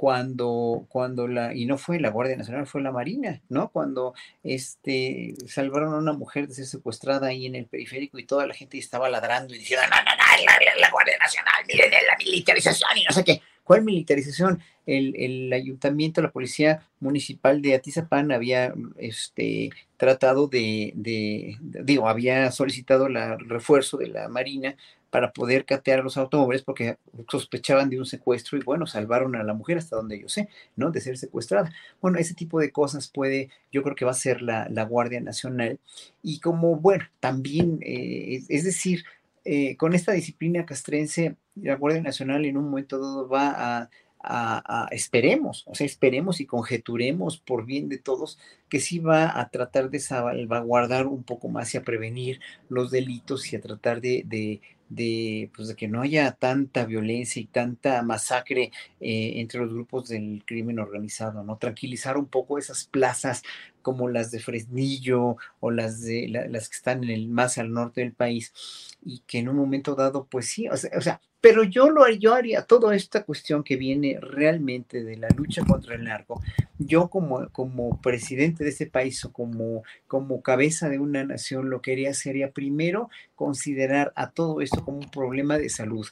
cuando, cuando la, y no fue la Guardia Nacional, fue la Marina, ¿no? Cuando este, salvaron a una mujer de ser secuestrada ahí en el periférico y toda la gente estaba ladrando y diciendo, no, no, no, la, la Guardia Nacional, miren la militarización y no sé qué. ¿Cuál militarización? El, el, ayuntamiento, la policía municipal de Atizapán había este, tratado de, de, digo, había solicitado el refuerzo de la Marina para poder catear los automóviles porque sospechaban de un secuestro y bueno, salvaron a la mujer hasta donde yo sé, ¿no? De ser secuestrada. Bueno, ese tipo de cosas puede, yo creo que va a ser la, Guardia Nacional. Y como, bueno, también, eh, es, decir, eh, con esta disciplina castrense, la Guardia Nacional en un momento dado va a a, esperemos, o sea, esperemos y conjeturemos por bien de todos que sí va a tratar de salvaguardar un poco más y a prevenir los delitos y a tratar de, de, pues de que no haya tanta violencia y tanta masacre eh, entre los grupos del crimen organizado, ¿no? Tranquilizar un poco esas plazas como las de Fresnillo o las de las que están en el más al norte del país y que en un momento dado, pues sí, o sea, pero yo lo yo haría toda esta cuestión que viene realmente de la lucha contra el narco. Yo como, como presidente de este país o como, como cabeza de una nación lo que haría sería primero considerar a todo esto como un problema de salud.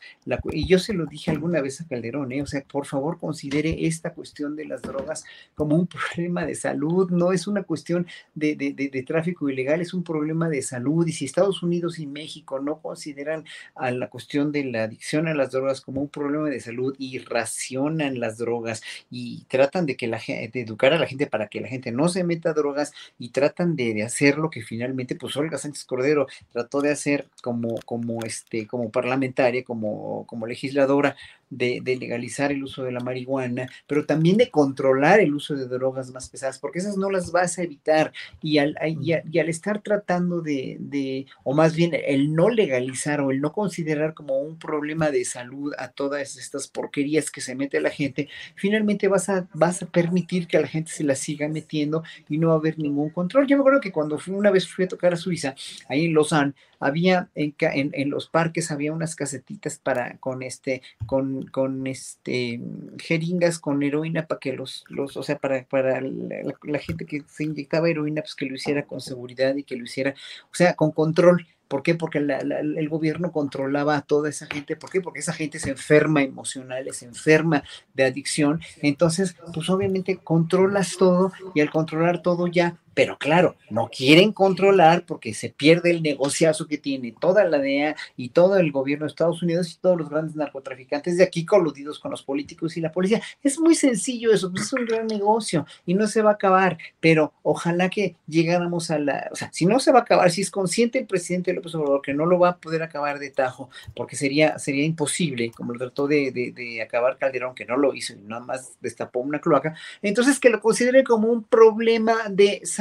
y yo se lo dije alguna vez a Calderón, ¿eh? o sea, por favor considere esta cuestión de las drogas como un problema de salud, no es una cuestión de, de, de tráfico ilegal, es un problema de salud. Y si Estados Unidos y México no consideran a la cuestión de la adicción, a las drogas como un problema de salud y racionan las drogas y tratan de que la de educar a la gente para que la gente no se meta drogas y tratan de, de, hacer lo que finalmente, pues Olga Sánchez Cordero trató de hacer como, como este, como parlamentaria, como, como legisladora, de, legalizar el uso de la marihuana, pero también de controlar el uso de drogas más pesadas, porque esas no las vas a evitar. Y al, y al, estar tratando de, de, o más bien el no legalizar o el no considerar como un problema de salud a todas estas porquerías que se mete la gente, finalmente vas a, vas a permitir que a la gente se la siga metiendo y no va a haber ningún control. Yo me acuerdo que cuando fui, una vez fui a tocar a Suiza, ahí en Lausanne, había había en, en, los parques había unas casetitas para con este con, con este jeringas con heroína para que los los o sea para, para la, gente que se inyectaba heroína pues que lo hiciera con seguridad y que lo hiciera o sea con control ¿Por qué? Porque el gobierno controlaba a toda esa gente. ¿Por qué? Porque esa gente se enferma emocional, se enferma de adicción. Entonces, pues obviamente controlas todo y al controlar todo ya pero claro, no quieren controlar porque se pierde el negociazo que tiene toda la DEA y todo el gobierno de Estados Unidos y todos los grandes narcotraficantes de aquí coludidos con los políticos y la policía. Es muy sencillo eso, pues es un gran negocio y no se va a acabar, pero ojalá que llegáramos a la, o sea, si no se va a acabar, si es consciente el presidente López Obrador que no lo va a poder acabar de tajo, porque sería, sería imposible, como lo trató de, de, de acabar Calderón, que no lo hizo y nada más destapó una cloaca, entonces que lo considere como un problema de salud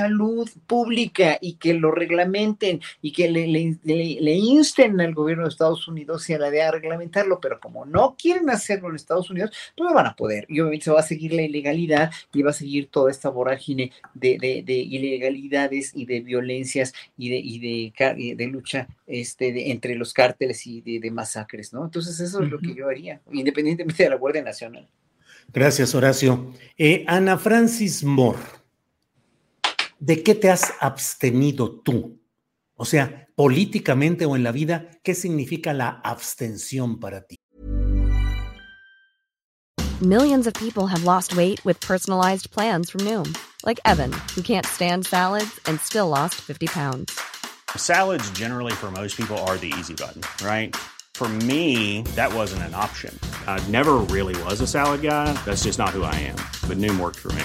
pública y que lo reglamenten y que le, le, insten al gobierno de Estados Unidos y a la DEA a reglamentarlo, pero como no quieren hacerlo en Estados Unidos, pues no van a poder. Y obviamente se va a seguir la ilegalidad y va a seguir toda esta vorágine de, de, ilegalidades y de violencias y de, y de, lucha este, entre los cárteles y de, masacres, ¿no? Entonces eso es lo que yo haría, independientemente de la Guardia Nacional. Gracias, Horacio. Eh, Ana Francis Moore. ¿De qué te has abstenido tú? O sea, políticamente o en la vida, ¿qué significa la abstención para ti? Millions of people have lost weight with personalized plans from Noom, like Evan, who can't stand salads and still lost 50 pounds. Salads generally for most people are the easy button, right? For me, that wasn't an option. I never really was a salad guy. That's just not who I am. But Noom worked for me.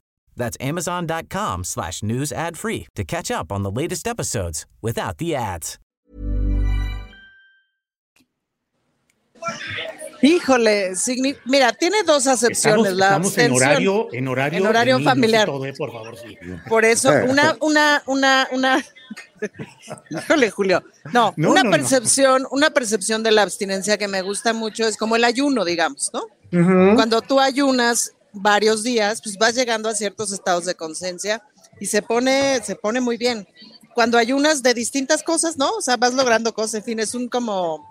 That's amazon.com slash news ad free to catch up on the latest episodes without the ads. Híjole, mira, tiene dos acepciones. Estamos, la en horario, en horario, en horario familiar. Eh, por, favor, sí. por eso, una, una, una, una. Híjole, Julio. No, una percepción, una percepción de la abstinencia que me gusta mucho es como el ayuno, digamos, ¿no? Cuando tú ayunas, varios días, pues vas llegando a ciertos estados de conciencia y se pone, se pone muy bien. Cuando ayunas de distintas cosas, ¿no? O sea, vas logrando cosas, en fin, es un como,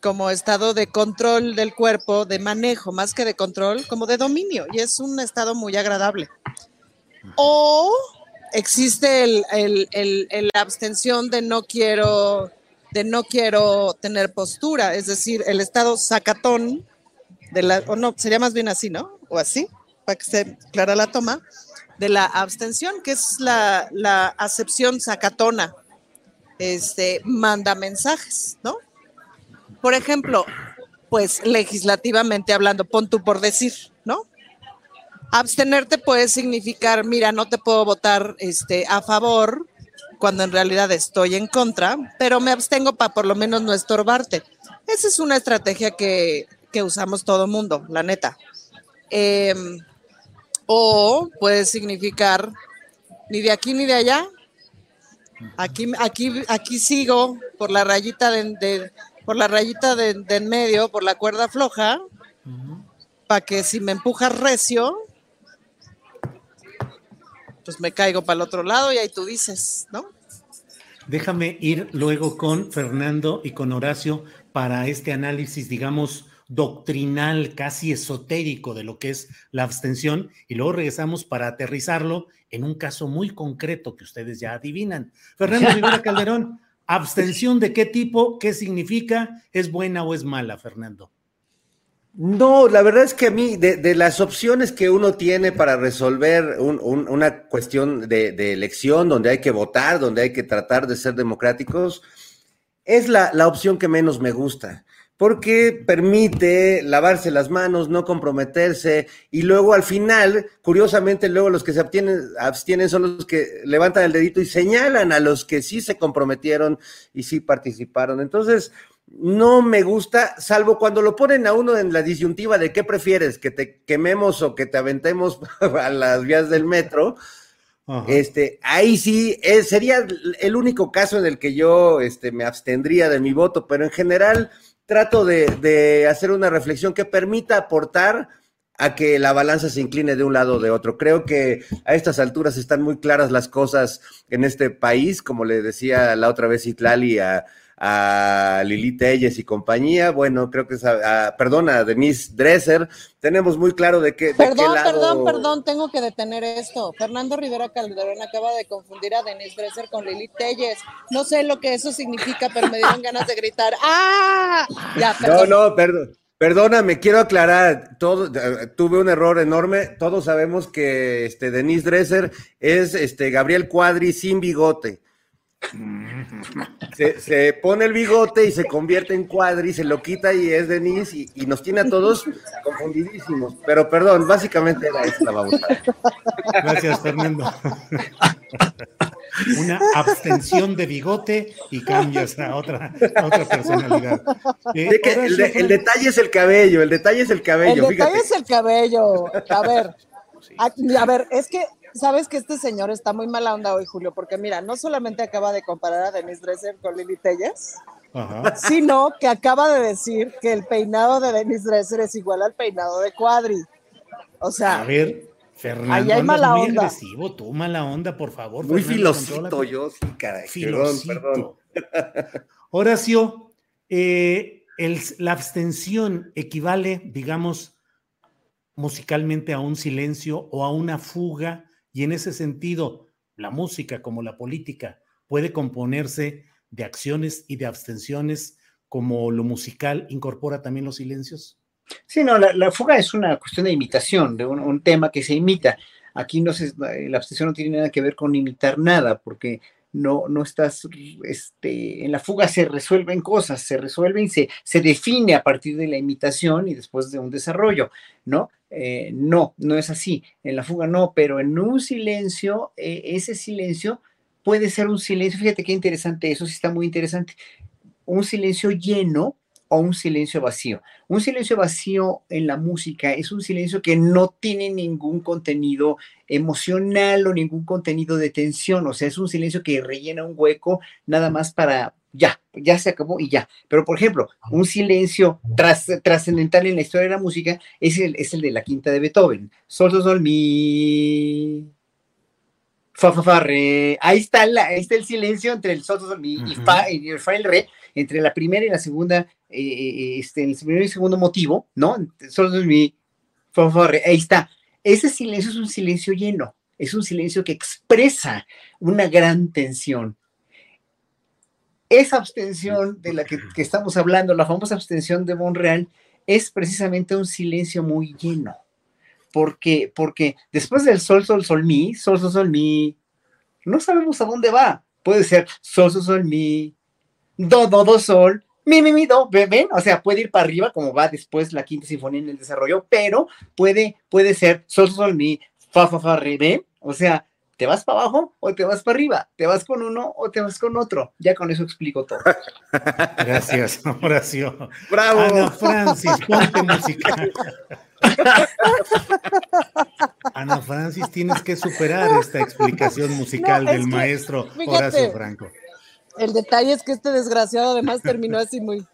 como estado de control del cuerpo, de manejo, más que de control, como de dominio, y es un estado muy agradable. O existe el, el, el, abstención de no quiero, de no quiero tener postura, es decir, el estado sacatón, de la, o no, sería más bien así, ¿no? o así, para que se clara la toma, de la abstención, que es la, la acepción sacatona, este, manda mensajes, ¿no? Por ejemplo, pues legislativamente hablando, pon tú por decir, ¿no? Abstenerte puede significar, mira, no te puedo votar este, a favor cuando en realidad estoy en contra, pero me abstengo para por lo menos no estorbarte. Esa es una estrategia que, que usamos todo mundo, la neta. Em, o puede significar ni de aquí ni de allá. Aquí, aquí, aquí sigo por la rayita de, por la rayita de, en medio, por la cuerda floja, para que si me empujas recio, pues me caigo para el otro lado y ahí tú dices, ¿no? Déjame ir luego con Fernando y con Horacio para este análisis, digamos, doctrinal, casi esotérico de lo que es la abstención, y luego regresamos para aterrizarlo en un caso muy concreto que ustedes ya adivinan. Fernando Rivera Calderón, abstención de qué tipo, qué significa, es buena o es mala, Fernando. No, la verdad es que a mí, de, las opciones que uno tiene para resolver una cuestión de, de, elección, donde hay que votar, donde hay que tratar de ser democráticos, es la, la opción que menos me gusta porque permite lavarse las manos, no comprometerse, y luego al final, curiosamente, luego los que se abstienen, abstienen son los que levantan el dedito y señalan a los que sí se comprometieron y sí participaron. Entonces, no me gusta, salvo cuando lo ponen a uno en la disyuntiva de qué prefieres, que te quememos o que te aventemos a las vías del metro. Este, ahí sí eh, sería el único caso en el que yo este, me abstendría de mi voto, pero en general trato de, de, hacer una reflexión que permita aportar a que la balanza se incline de un lado o de otro. Creo que a estas alturas están muy claras las cosas en este país, como le decía la otra vez Itlali a, a Lili Telles y compañía, bueno, creo que es, a, perdón, a Denise Dresser, tenemos muy claro de qué, perdón, de qué lado... Perdón, perdón, tengo que detener esto. Fernando Rivera Calderón acaba de confundir a Denise Dresser con Lili Telles. No sé lo que eso significa, pero me dieron ganas de gritar. ¡Ah! Ya, perdón. No, no, perdón. Perdóname, quiero aclarar, todo, tuve un error enorme. Todos sabemos que este, Denise Dresser es este, Gabriel Cuadri sin bigote. Se, se, pone el bigote y se convierte en cuadri, se lo quita y es Denise y, y nos tiene a todos confundidísimos. Pero perdón, básicamente era esta babosa. Gracias, Fernando. Una abstención de bigote y cambias a otra, a otra personalidad. Eh, que el, de, el, detalle es el cabello, el detalle es el cabello. El detalle es el cabello. A ver, a, a ver, es que sabes que este señor está muy mala onda hoy, Julio, porque mira, no solamente acaba de comparar a Denise Dresser con Lili Telles, Ajá. sino que acaba de decir que el peinado de Denise Dresser es igual al peinado de Cuadri. O sea, a ver, Fernando, ahí hay mala muy onda. agresivo, tú mala onda, por favor. Muy Fernando, filosito yo, sí, caray. Filosito. Perdón, perdón. Horacio, eh, el, la abstención equivale, digamos, musicalmente a un silencio o a una fuga y en ese sentido, la música como la política puede componerse de acciones y de abstenciones, como lo musical incorpora también los silencios. Sí, no, la, fuga es una cuestión de imitación, de un, un, tema que se imita. Aquí no se, la abstención no tiene nada que ver con imitar nada, porque no, no estás, este, en la fuga se resuelven cosas, se resuelven, se, se define a partir de la imitación y después de un desarrollo, ¿no? Eh, no, no es así, en la fuga no, pero en un silencio, eh, ese silencio puede ser un silencio, fíjate qué interesante, eso sí está muy interesante, un silencio lleno o un silencio vacío. Un silencio vacío en la música es un silencio que no tiene ningún contenido emocional o ningún contenido de tensión, o sea, es un silencio que rellena un hueco nada más para ya, ya se acabó y ya. Pero, por ejemplo, un silencio tras, trascendental en la historia de la música es el, es el de la quinta de Beethoven. Sol, sol, sol, mi. Fa, fa, fa, re. Ahí está, la, ahí está el silencio entre el sol, sol, sol, mi uh -huh. y, fa, y el fa, el re, entre la primera y la segunda, eh, este, el primer y segundo motivo, ¿no? Sol, sol, mi, fa, fa, re. Ahí está. Ese silencio es un silencio lleno. Es un silencio que expresa una gran tensión esa abstención de la que, estamos hablando, la famosa abstención de Monreal, es precisamente un silencio muy lleno. Porque, porque después del sol, sol, sol, mi, sol, sol, sol, mi, no sabemos a dónde va. Puede ser sol, sol, sol, mi, do, do, do, sol, mi, mi, mi, do, ven, o sea, puede ir para arriba como va después la quinta sinfonía en el desarrollo, pero puede, puede ser sol, sol, mi, fa, fa, fa, re, o sea, ¿Te vas para abajo o te vas para arriba? ¿Te vas con uno o te vas con otro? Ya con eso explico todo. Gracias, Horacio. Bravo. Ana Francis, ponte musical. Ana Francis, tienes que superar esta explicación musical no, del que, maestro fíjate, Horacio Franco. El detalle es que este desgraciado además terminó así muy.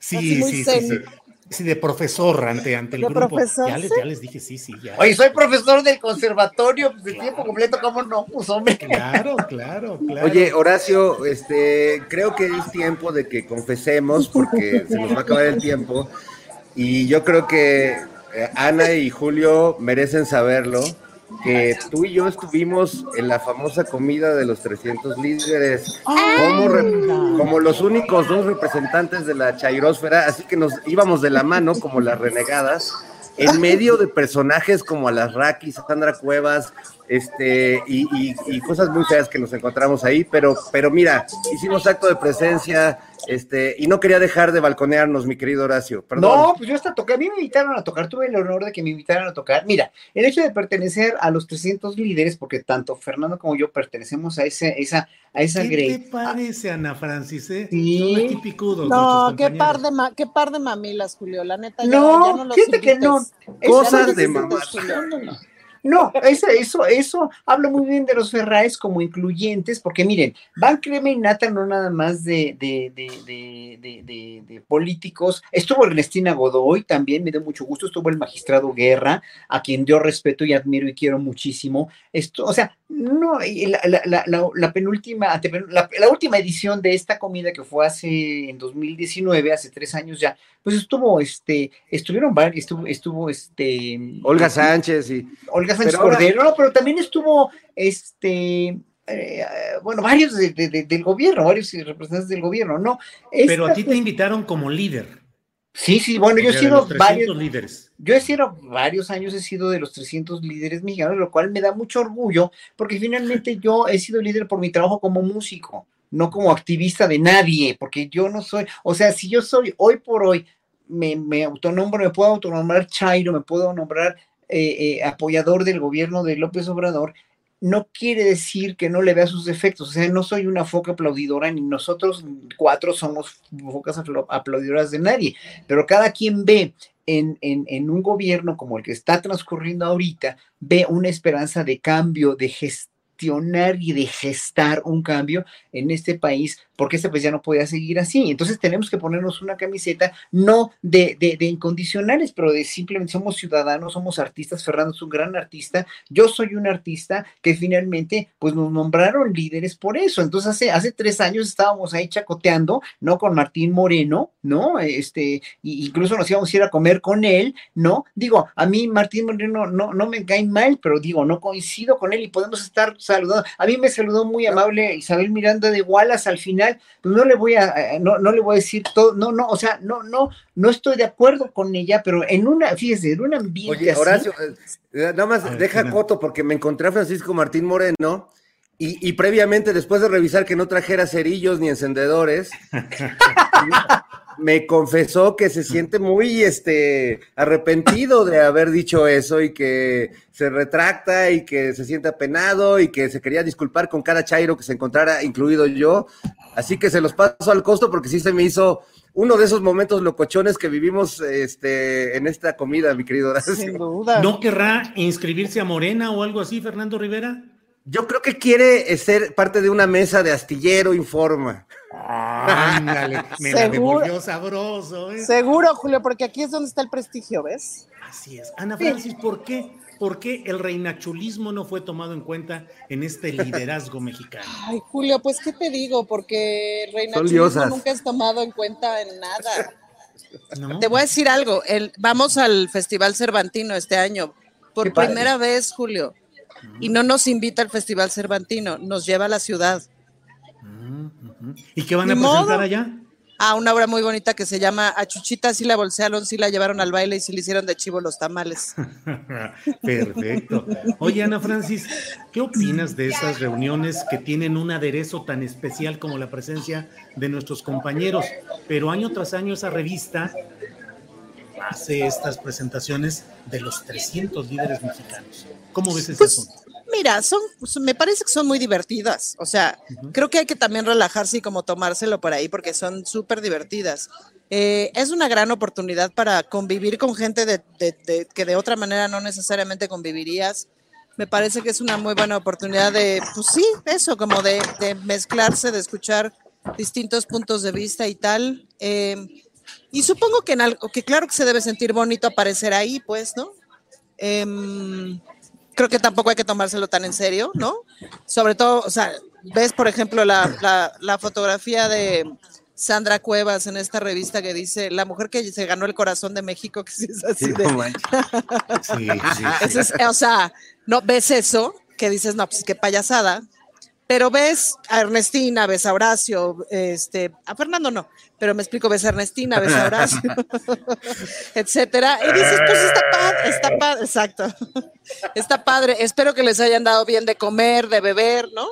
Sí, así muy sí, zen. sí, sí. Sí, de profesor ante, ante el ¿De grupo. profesor, ya, les, sí? ya les dije, sí, sí, ya. Oye, soy profesor del conservatorio de tiempo completo, ¿cómo no? Pues hombre. Claro, claro, claro. Oye, Horacio, este, creo que es tiempo de que confesemos, porque se nos va a acabar el tiempo, y yo creo que eh, Ana y Julio merecen saberlo, que tú y yo estuvimos en la famosa comida de los 300 líderes. Como, como, los únicos dos representantes de la chairosfera, así que nos íbamos de la mano como las renegadas, en medio de personajes como Alasraki, Sandra Cuevas, este, y, y, y, cosas muy feas que nos encontramos ahí, pero, pero mira, hicimos acto de presencia, Este, y no quería dejar de balconearnos, mi querido Horacio. Perdón. No, pues yo hasta toqué, a mí me invitaron a tocar, tuve el honor de que me invitaran a tocar. Mira, el hecho de pertenecer a los 300 líderes, porque tanto Fernando como yo pertenecemos a ese, esa, a esa ¿Qué grey. te parece, Ana Francis? eh? Sí. Son aquí picudos No, qué par, de ma- qué par de mamilas, Julio. La neta, ya, No, ya no los fíjate que no. Cosas Ya de mamás. No, eso, eso, eso habla muy bien de los Ferraes como incluyentes, porque miren, van crema y nata no nada más de, de, de- de políticos. Estuvo Ernestina Godoy también, me dio mucho gusto. Estuvo el magistrado Guerra, a quien yo respeto y admiro y quiero muchísimo. Esto, o sea, no, y la, la, la, la- la penúltima, la, la última edición de esta comida que fue hace en 2019, hace tres años ya, pues estuvo, este, estuvieron varios, estuvo, estuvo, este, Olga Sánchez y Olga Sánchez Pero ahora- Cordero, no, pero también estuvo, este, eh, bueno, varios de- de- de- del gobierno, varios representantes del gobierno, ¿no? Pero a ti te invitaron como líder. Sí, sí, bueno, yo he sido los 300 varios, líderes. yo he sido varios años, he sido de los 300 líderes mexicanos, lo cual me da mucho orgullo, porque finalmente yo he sido líder por mi trabajo como músico, no como activista de nadie, porque yo no soy, o sea, si yo soy hoy por hoy, me, me autonombro, me puedo autonombrar Chairo, me puedo nombrar eh, eh, apoyador del gobierno de López Obrador, no quiere decir que no le vea sus defectos, o sea, no soy una foca aplaudidora, ni nosotros cuatro somos focas apla- aplaudidoras de nadie, pero cada quien ve en, en, en un gobierno como el que está transcurriendo ahorita, ve una esperanza de cambio, de y de gestar un cambio en este país, porque este país ya no podía seguir así. Entonces tenemos que ponernos una camiseta, no de, de, de incondicionales, pero de simplemente somos ciudadanos, somos artistas. Fernando es un gran artista, yo soy un artista que finalmente pues nos nombraron líderes por eso. Entonces hace, hace tres años estábamos ahí chacoteando, ¿no? Con Martín Moreno, ¿no? Este, incluso nos íbamos a ir a comer con él, ¿no? Digo, a mí Martín Moreno no, no me cae mal, pero digo, no coincido con él y podemos estar saludando. A mí me saludó muy amable Isabel Miranda de Wallace al final, pues no le voy a, eh, no, no le voy a decir todo, no, no, o sea, no, no, no estoy de acuerdo con ella, pero en una, fíjese, en un ambiente Oye, así, Horacio, eh, nada más deja coto porque me encontré a Francisco Martín Moreno y, y previamente, después de revisar que no trajera cerillos ni encendedores, me confesó que se siente muy este, arrepentido de haber dicho eso y que se retracta y que se siente apenado y que se quería disculpar con cada chairo que se encontrara, incluido yo. Así que se los paso al costo porque sí se me hizo uno de esos momentos locochones que vivimos este, en esta comida, mi querido Horacio. Sin duda. ¿No querrá inscribirse a Morena o algo así, Fernando Rivera? Yo creo que quiere ser parte de una mesa de astillero informa. Ándale, me la devolvió sabroso. ¿eh? Seguro, Julio, porque aquí es donde está el prestigio, ¿ves? Así es. Ana Francis, ¿por qué? ¿Por qué el reinachulismo no fue tomado en cuenta en este liderazgo mexicano? Ay, Julio, pues, ¿qué te digo? Porque el reinachulismo nunca es tomado en cuenta en nada. ¿No? Te voy a decir algo. El, vamos al Festival Cervantino este año. Por Qué padre. primera vez, Julio. Y no nos invita al Festival Cervantino, nos lleva a la ciudad. Mm. ¿Y qué van a presentar modo. allá? A una obra muy bonita que se llama A Chuchita, sí la bolsearon, sí la llevaron al baile y sí le hicieron de chivo los tamales. Perfecto. Oye, Ana Francis, ¿qué opinas de esas reuniones que tienen un aderezo tan especial como la presencia de nuestros compañeros? Pero año tras año esa revista hace estas presentaciones de los 300 líderes mexicanos. ¿Cómo ves ese Pues, asunto? Mira, son, me parece que son muy divertidas. O sea, creo que hay que también relajarse y como tomárselo por ahí porque son súper divertidas. Eh, es una gran oportunidad para convivir con gente de, de- de- que de otra manera no necesariamente convivirías. Me parece que es una muy buena oportunidad de, pues sí, eso, como de, de mezclarse, de escuchar distintos puntos de vista y tal. Eh, y supongo que en algo, que claro que se debe sentir bonito aparecer ahí, pues, ¿no? Em, creo que tampoco hay que tomárselo tan en serio, ¿no? Sobre todo, o sea, ves, por ejemplo, la, la- la fotografía de Sandra Cuevas en esta revista que dice la mujer que se ganó el corazón de México, que sí es así Sí, de, no. Sí, sí, ese es- o sea, no ves eso, que dices, no, pues qué payasada, pero ves a Ernestina, ves a Horacio, este, a Fernando no, pero me explico, ves a Ernestina, ves a Horacio, etcétera, y dices, pues está padre, está padre, exacto, está padre, espero que les hayan dado bien de comer, de beber, ¿no?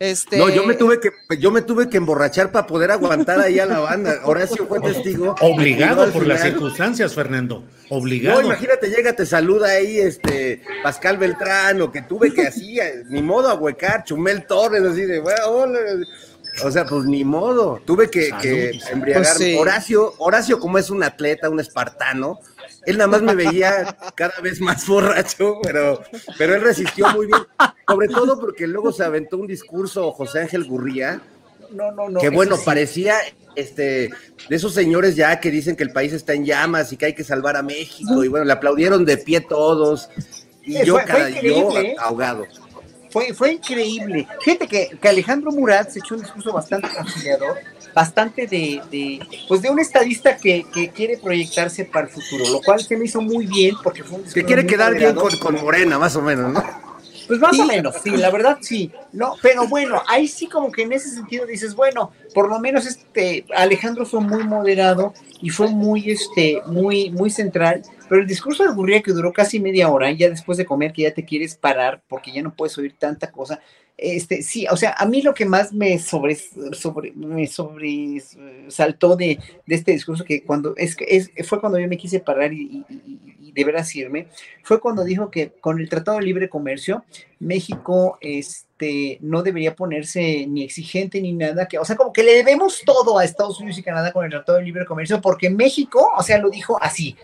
Este... No, yo me tuve que, yo me tuve que emborrachar para poder aguantar ahí a la banda. Horacio fue testigo. Obligado por las circunstancias, Fernando. Obligado. No, imagínate, llega, te saluda ahí este Pascal Beltrán, o que tuve que así, ni modo a huecar, Chumel Torres, así de, bueno, hola. O sea, pues ni modo. Tuve que, que embriagarme. Pues sí. Horacio, Horacio, como es un atleta, un espartano, él nada más me veía cada vez más borracho, pero, pero él resistió muy bien. Sobre todo porque luego se aventó un discurso José Ángel Gurría, No, no, no. que bueno, sí. parecía este de esos señores ya que dicen que el país está en llamas y que hay que salvar a México, y bueno, le aplaudieron de pie todos. Y yo, fue- fue cara, yo ¿eh? ahogado. Fue, fue increíble. Fíjate que, que Alejandro Murat se echó un discurso bastante conciliador, bastante de, de, pues de un estadista que, que quiere proyectarse para el futuro, lo cual se me hizo muy bien porque fue un Que quiere quedar bien con, con Morena, más o menos, ¿no? Pues más o menos, sí, la verdad sí. No, pero bueno, ahí sí como que en ese sentido dices, bueno, por lo menos este Alejandro fue muy moderado y fue muy este muy muy central, pero el discurso de Gurría que duró casi media hora, ya después de comer que ya te quieres parar porque ya no puedes oír tanta cosa. Este, sí, o sea, a mí lo que más me sobre, sobre me sobresaltó de, este discurso que cuando es es, fue cuando yo me quise parar y- y de veras irme, fue cuando dijo que con el Tratado de Libre Comercio México este, no debería ponerse ni exigente ni nada, que, o sea, como que le debemos todo a Estados Unidos y Canadá con el Tratado de Libre Comercio, porque México, o sea, lo dijo así,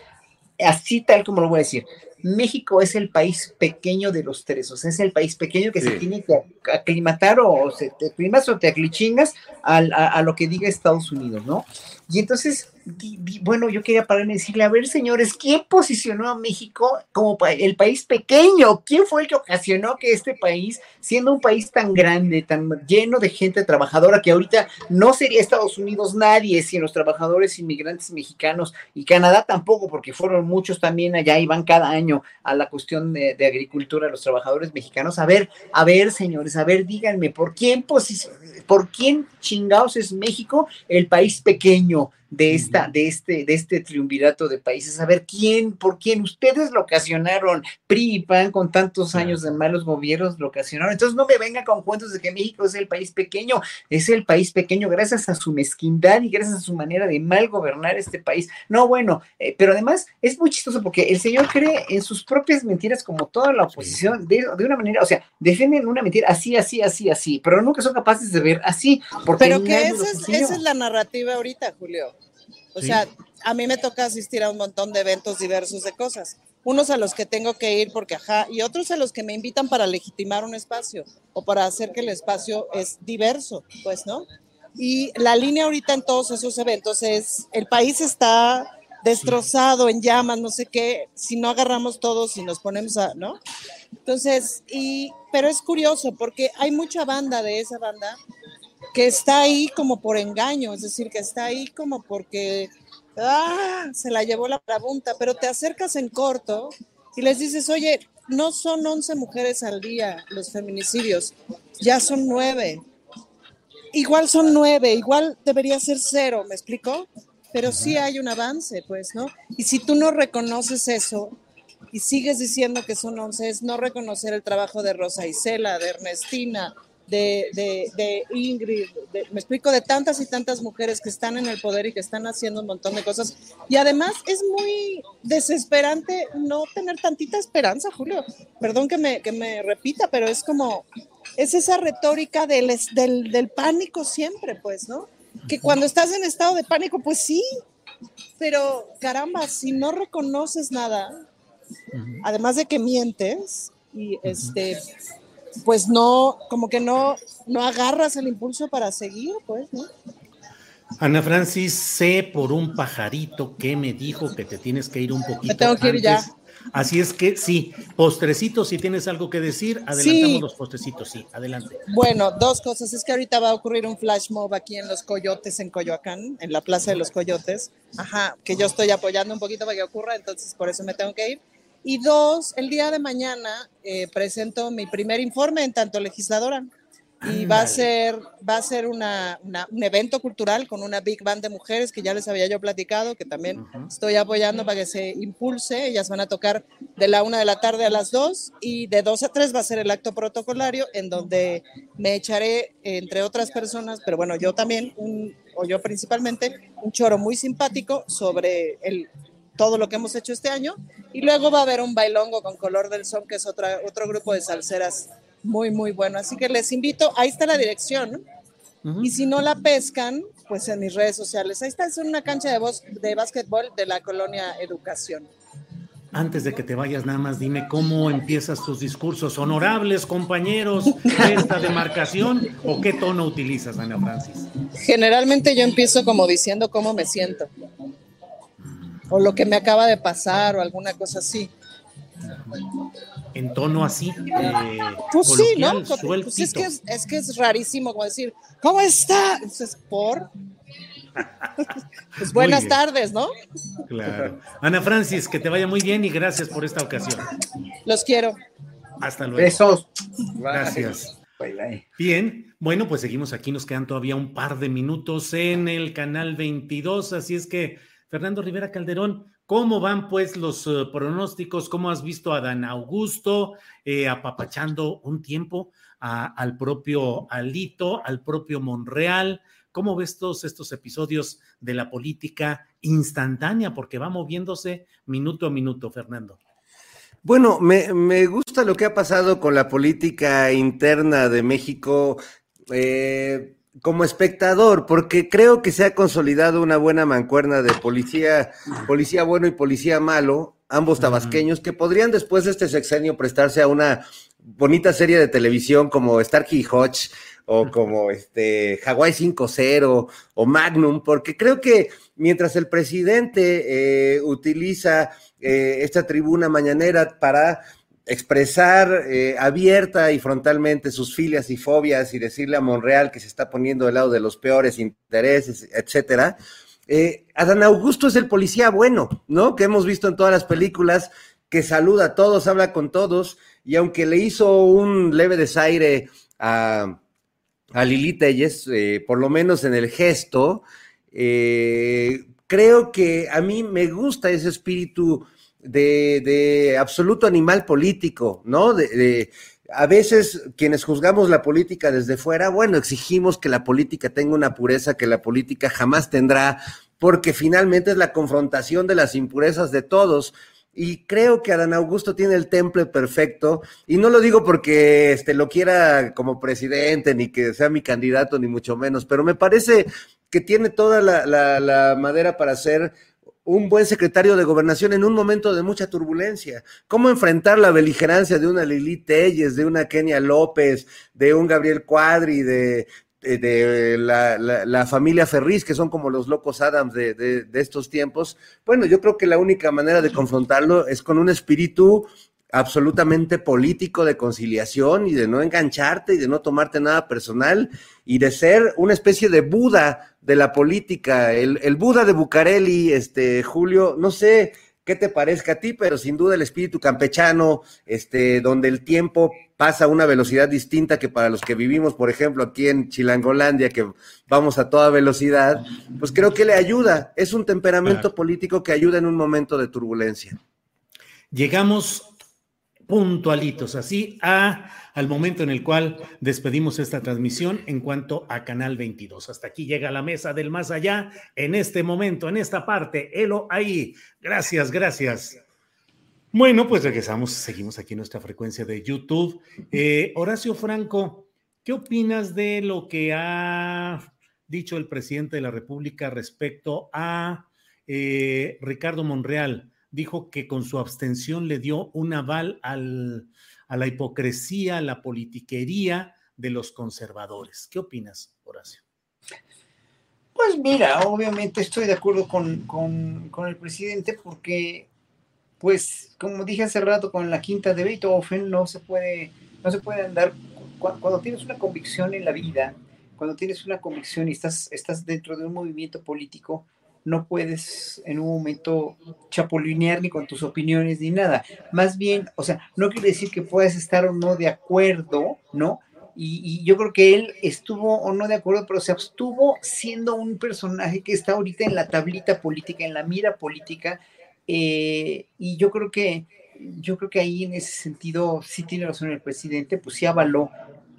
así tal como lo voy a decir. México es el país pequeño de los tres, o sea, es el país pequeño que se tiene que ac- aclimatar o se te aclimas o te aclichingas a lo que diga Estados Unidos, ¿no? Y entonces, di- bueno, yo quería pararme y decirle, a ver, señores, ¿quién posicionó a México como el país pequeño? ¿Quién fue el que ocasionó que este país, siendo un país tan grande, tan lleno de gente trabajadora, que ahorita no sería Estados Unidos nadie sin los trabajadores inmigrantes mexicanos y Canadá tampoco, porque fueron muchos también allá y van cada año a la cuestión de, agricultura, los trabajadores mexicanos? A ver, a ver, señores, a ver, díganme, ¿por quién, por quién chingados es México el país pequeño? impegno de esta, de este, de este triunvirato de países, a ver quién, por quién, ustedes lo ocasionaron, PRI y PAN con tantos años de malos gobiernos lo ocasionaron. Entonces no me venga con cuentos de que México es el país pequeño, es el país pequeño gracias a su mezquindad y gracias a su manera de mal gobernar este país. No, bueno, eh, pero además es muy chistoso porque el señor cree en sus propias mentiras como toda la oposición, de, de una manera, o sea, defienden una mentira así, así, así, así, pero nunca son capaces de ver así. Porque Pero que esa es, esa es la narrativa ahorita, Julio. O Sí. sea, a mí me toca asistir a un montón de eventos diversos de cosas. Unos a los que tengo que ir porque ajá, y otros a los que me invitan para legitimar un espacio o para hacer que el espacio es diverso, pues, ¿no? Y la línea ahorita en todos esos eventos es, el país está destrozado, en llamas, no sé qué, si no agarramos todos y nos ponemos a, ¿no? Entonces, y, pero es curioso porque hay mucha banda de esa banda que está ahí como por engaño, es decir, que está ahí como porque ah, se la llevó la pregunta, pero te acercas en corto y les dices, oye, no son 11 mujeres al día los feminicidios, ya son nueve. Igual son nueve, igual debería ser cero, ¿me explico? Pero sí hay un avance, pues, ¿no? Y si tú no reconoces eso y sigues diciendo que son 11, es no reconocer el trabajo de Rosa Isela, de Ernestina, de, de, de Ingrid, de- me explico, de tantas y tantas mujeres que están en el poder y que están haciendo un montón de cosas. Y además es muy desesperante no tener tantita esperanza, Julio. Perdón que me, que me repita, pero es como, es esa retórica del, del, del pánico siempre, pues, ¿no? Que cuando estás en estado de pánico, pues sí, pero caramba, si no reconoces nada, además de que mientes y este pues no como que no no agarras el impulso para seguir pues ¿no? Ana Francis, sé por un pajarito que me dijo que te tienes que ir un poquito. Me tengo que ir ya. Así es que sí, postrecitos, si tienes algo que decir, adelantamos Sí. los postrecitos, sí, adelante. bueno dos cosas es que ahorita va a ocurrir un flash mob aquí en los Coyotes en Coyoacán en la plaza de los Coyotes ajá que yo estoy apoyando un poquito para que ocurra entonces por eso me tengo que ir y dos el día de mañana eh, presento mi primer informe en tanto legisladora. Y va a ser, va a ser una, un evento cultural con una big band de mujeres que ya les había yo platicado, que también estoy apoyando para que se impulse. Ellas van a tocar de la una de la tarde a las dos y de dos a tres va a ser el acto protocolario en donde me echaré, entre otras personas, pero bueno, yo también, un, o yo principalmente, un choro muy simpático sobre el, todo lo que hemos hecho este año. Y luego va a haber un bailongo con Color del Son, que es otra, otro grupo de salseras muy, muy bueno. Así que les invito, ahí está la dirección. Y si no la pescan, pues en mis redes sociales. Ahí está, es una cancha de, de básquetbol de la colonia Educación. Antes de que te vayas, nada más dime cómo empiezas tus discursos. Honorables compañeros de esta demarcación o qué tono utilizas, Ana Francis. Generalmente yo empiezo como diciendo cómo me siento o lo que me acaba de pasar o alguna cosa así en tono así. Eh, pues sí, ¿no? Pues es, que es, rarísimo como decir, ¿cómo está? Entonces, por. pues buenas tardes, ¿no? Claro. Ana Francis, que te vaya muy bien y gracias por esta ocasión. Los quiero. Hasta luego. Besos. Gracias. Bien, bueno, pues seguimos aquí, nos quedan todavía un par de minutos en el canal 22, así es que Fernando Rivera Calderón, ¿Cómo van pues los eh, pronósticos? ¿Cómo has visto a Dan Augusto eh, apapachando un tiempo al propio Alito, al propio Monreal? ¿Cómo ves todos estos episodios de la política instantánea? Porque va moviéndose minuto a minuto, Fernando. Bueno, me, me gusta lo que ha pasado con la política interna de México. Eh, como espectador, porque creo que se ha consolidado una buena mancuerna de policía, policía bueno y policía malo, ambos tabasqueños, que podrían después de este sexenio prestarse a una bonita serie de televisión como Starkey Hodge o como este Hawaii 5-0 o Magnum, porque creo que mientras el presidente eh, utiliza eh, esta tribuna mañanera para expresar eh, abierta y frontalmente sus filias y fobias y decirle a Monreal que se está poniendo del lado de los peores intereses, etcétera. Eh, Adán Augusto es el policía bueno, ¿no? Que hemos visto en todas las películas, que saluda a todos, habla con todos, y aunque le hizo un leve desaire a, a Lili Telles, eh, por lo menos en el gesto, creo que a mí me gusta ese espíritu de, absoluto animal político, ¿no? De, a veces quienes juzgamos la política desde fuera, bueno, exigimos que la política tenga una pureza que la política jamás tendrá, porque finalmente es la confrontación de las impurezas de todos. Y creo que Adán Augusto tiene el temple perfecto, y no lo digo porque este, lo quiera como presidente, ni que sea mi candidato, ni mucho menos, pero me parece que tiene toda la, madera para ser un buen secretario de gobernación en un momento de mucha turbulencia. ¿Cómo enfrentar la beligerancia de una Lili Telles, de una Kenia López, de un Gabriel Cuadri, de, de, la, familia Ferriz, que son como los locos Adams de, de, estos tiempos? Bueno, yo creo que la única manera de confrontarlo es con un espíritu absolutamente político de conciliación y de no engancharte y de no tomarte nada personal y de ser una especie de Buda de la política, el, el Buda de Bucareli, este Julio, no sé qué te parezca a ti, pero sin duda el espíritu campechano, este, donde el tiempo pasa a una velocidad distinta que para los que vivimos, por ejemplo, aquí en Chilangolandia, que vamos a toda velocidad, pues creo que le ayuda. Es un temperamento político que ayuda en un momento de turbulencia. Llegamos puntualitos, así a, al momento en el cual despedimos esta transmisión en cuanto a Canal 22. Hasta aquí llega la mesa del más allá en este momento, en esta parte. Elo ahí. Gracias, gracias. Bueno, pues regresamos, seguimos aquí nuestra frecuencia de YouTube. Eh, Horacio Franco, ¿qué opinas de lo que ha dicho el presidente de la República respecto a eh, Ricardo Monreal? Dijo que con su abstención le dio un aval al, a la hipocresía, a la politiquería de los conservadores. ¿Qué opinas, Horacio? Pues mira, obviamente estoy de acuerdo con, el presidente porque, pues, como dije hace rato con la quinta de Beethoven, no se puede, no se puede andar, cuando, tienes una convicción en la vida, cuando tienes una convicción y estás dentro de un movimiento político, no puedes en un momento chapolinear ni con tus opiniones ni nada. Más bien, o sea, no quiere decir que puedas estar o no de acuerdo, ¿no? Y, yo creo que él estuvo o no de acuerdo, pero se abstuvo siendo un personaje que está ahorita en la tablita política, en la mira política, eh, y yo creo que yo creo que ahí en ese sentido sí tiene razón el presidente, pues sí avaló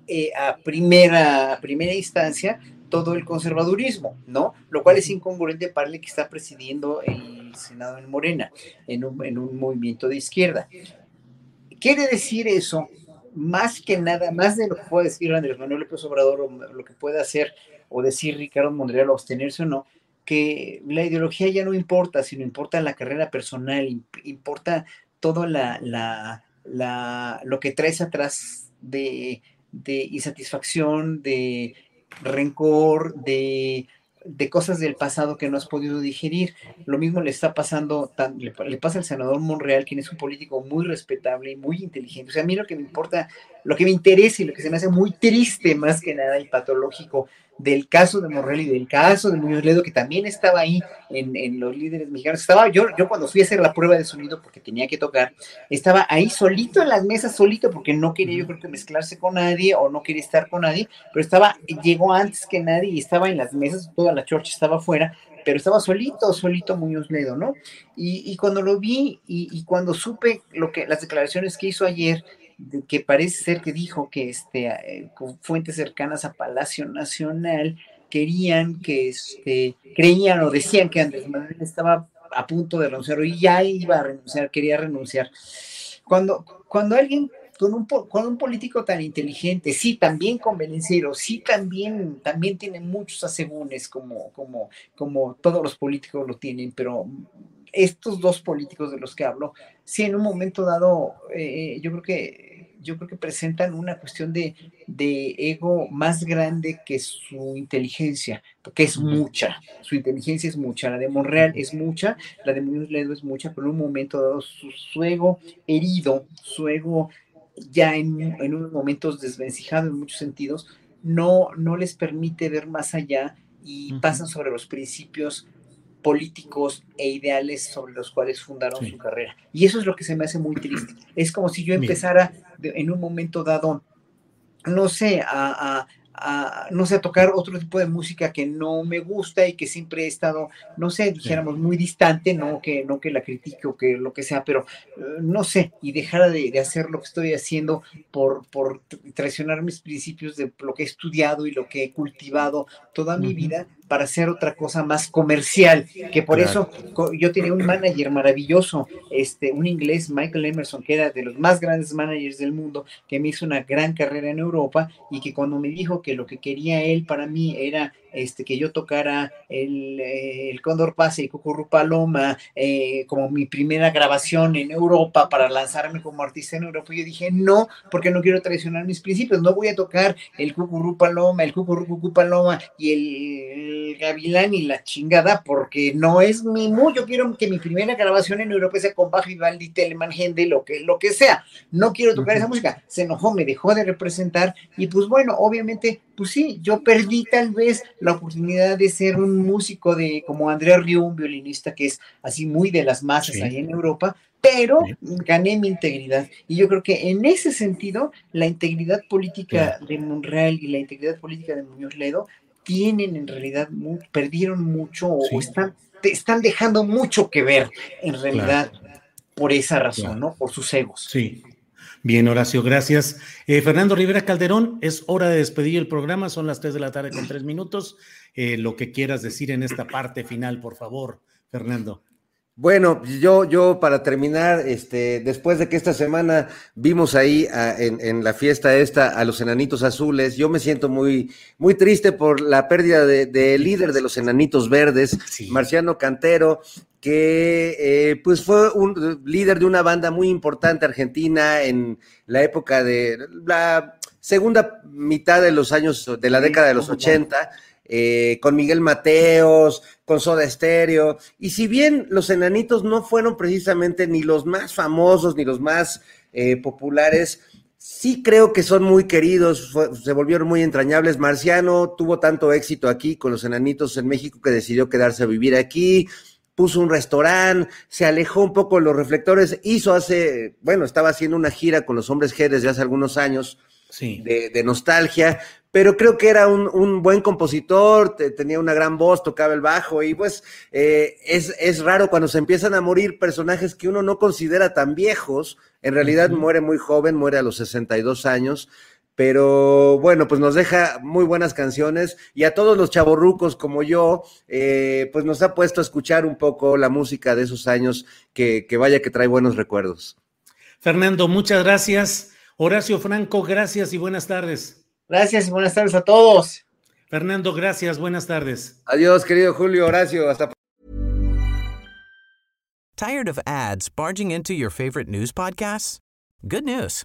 eh, a, primera, a primera instancia todo el conservadurismo, ¿no? Lo cual es incongruente para el que está presidiendo el Senado en Morena, en un, en un movimiento de izquierda. Quiere decir eso, más que nada, más de lo que puede decir Andrés Manuel López Obrador o lo que puede hacer o decir Ricardo Monreal, abstenerse o no, que la ideología ya no importa, sino importa la carrera personal, importa todo la, la, la, lo que traes atrás de, de insatisfacción, de rencor, de, de, cosas del pasado que no has podido digerir. Lo mismo le está pasando, le, le, pasa al senador Monreal, quien es un político muy respetable y muy inteligente. O sea, a mí lo que me importa, lo que me interesa y lo que se me hace muy triste más que nada y patológico del caso de Morrell y del caso de Muñoz Ledo, que también estaba ahí en, los líderes mexicanos. Estaba yo, yo cuando fui a hacer la prueba de sonido, porque tenía que tocar, estaba ahí solito en las mesas, solito, porque no quería yo creo que mezclarse con nadie o no quería estar con nadie, pero estaba, llegó antes que nadie y estaba en las mesas, toda la chorcha estaba afuera, pero estaba solito, solito Muñoz Ledo, ¿no? Y, cuando lo vi y, y, cuando supe lo que, las declaraciones que hizo ayer, que parece ser que dijo que este, eh, con fuentes cercanas a Palacio Nacional querían que, este, creían o decían que Andrés Manuel estaba a punto de renunciar y ya iba a renunciar, quería renunciar. Cuando, cuando alguien con un, con un político tan inteligente, sí, también convenenciero, sí, también, también tiene muchos asegúnes como, como, como todos los políticos lo tienen, pero estos dos políticos de los que hablo, sí, en un momento dado, eh, yo creo que yo creo que presentan una cuestión de, de, ego más grande que su inteligencia, porque es mucha, su inteligencia es mucha, la de Monreal es mucha, la de Muñoz Ledo es mucha, pero en un momento dado su, ego herido, su ego ya en, en unos momentos desvencijado en muchos sentidos, no, no les permite ver más allá y pasan sobre los principios políticos e ideales sobre los cuales fundaron su carrera. Y eso es lo que se me hace muy triste. Es como si yo empezara en un momento dado, no sé, a, no sé, a tocar otro tipo de música que no me gusta y que siempre he estado, no sé, dijéramos muy distante, no que, no que la critique o que lo que sea, pero eh, no sé, y dejar de, hacer lo que estoy haciendo por, por traicionar mis principios de lo que he estudiado y lo que he cultivado toda mi vida para hacer otra cosa más comercial, que por eso yo tenía un manager maravilloso, este, un inglés, Michael Emerson, que era de los más grandes managers del mundo, que me hizo una gran carrera en Europa y que cuando me dijo que lo que quería él para mí era este, que yo tocara el, eh, el Cóndor Pase y Cucurru Paloma eh, como mi primera grabación en Europa para lanzarme como artista en Europa. Yo dije, no, porque no quiero traicionar mis principios, no voy a tocar el Cucurru Paloma, el Cucurru Cucu Paloma y el, Gavilán y la chingada, porque no es mi muy, yo quiero que mi primera grabación en Europa sea con Bach, Vivaldi, Telemann, Händel, lo que, lo que sea. No quiero tocar esa música. Se enojó, me dejó de representar y pues bueno, obviamente, pues sí, yo perdí tal vez la oportunidad de ser un músico de como Andrea Río, un violinista que es así muy de las masas ahí en Europa, pero gané mi integridad. Y yo creo que en ese sentido, la integridad política de Monreal y la integridad política de Muñoz Ledo tienen en realidad, perdieron mucho o están, están dejando mucho que ver en realidad por esa razón, ¿no? Por sus egos. Sí, Bien, Horacio, gracias. Eh, Fernando Rivera Calderón, es hora de despedir el programa, son las tres de la tarde con tres minutos. Eh, lo que quieras decir en esta parte final, por favor, Fernando. Bueno, yo, yo para terminar, este, después de que esta semana vimos ahí en, la fiesta esta a los enanitos azules, yo me siento muy, muy triste por la pérdida del de líder de los enanitos verdes, Marciano Cantero, que eh, pues fue un líder de una banda muy importante argentina en la época de la segunda mitad de los años de la década de los 80. Eh, con Miguel Mateos, con Soda Stereo. Y si bien los enanitos no fueron precisamente ni los más famosos ni los más eh, populares, sí creo que son muy queridos, se volvieron muy entrañables. Marciano tuvo tanto éxito aquí con los enanitos en México que decidió quedarse a vivir aquí puso un restaurante, se alejó un poco de los reflectores, hizo hace, bueno, estaba haciendo una gira con los hombres G desde hace algunos años, de, nostalgia, pero creo que era un, buen compositor, tenía una gran voz, tocaba el bajo y pues eh, es, es, raro cuando se empiezan a morir personajes que uno no considera tan viejos, en realidad muere muy joven, muere a los 62 años, pero bueno, pues nos deja muy buenas canciones y a todos los chavorrucos como yo, eh, pues nos ha puesto a escuchar un poco la música de esos años que, que vaya que trae buenos recuerdos. Fernando, muchas gracias. Horacio Franco, gracias y buenas tardes. Gracias y buenas tardes a todos. Fernando, gracias, buenas tardes. Adiós, querido Julio, Horacio, hasta Tired of ads barging into your favorite news podcasts? Good news.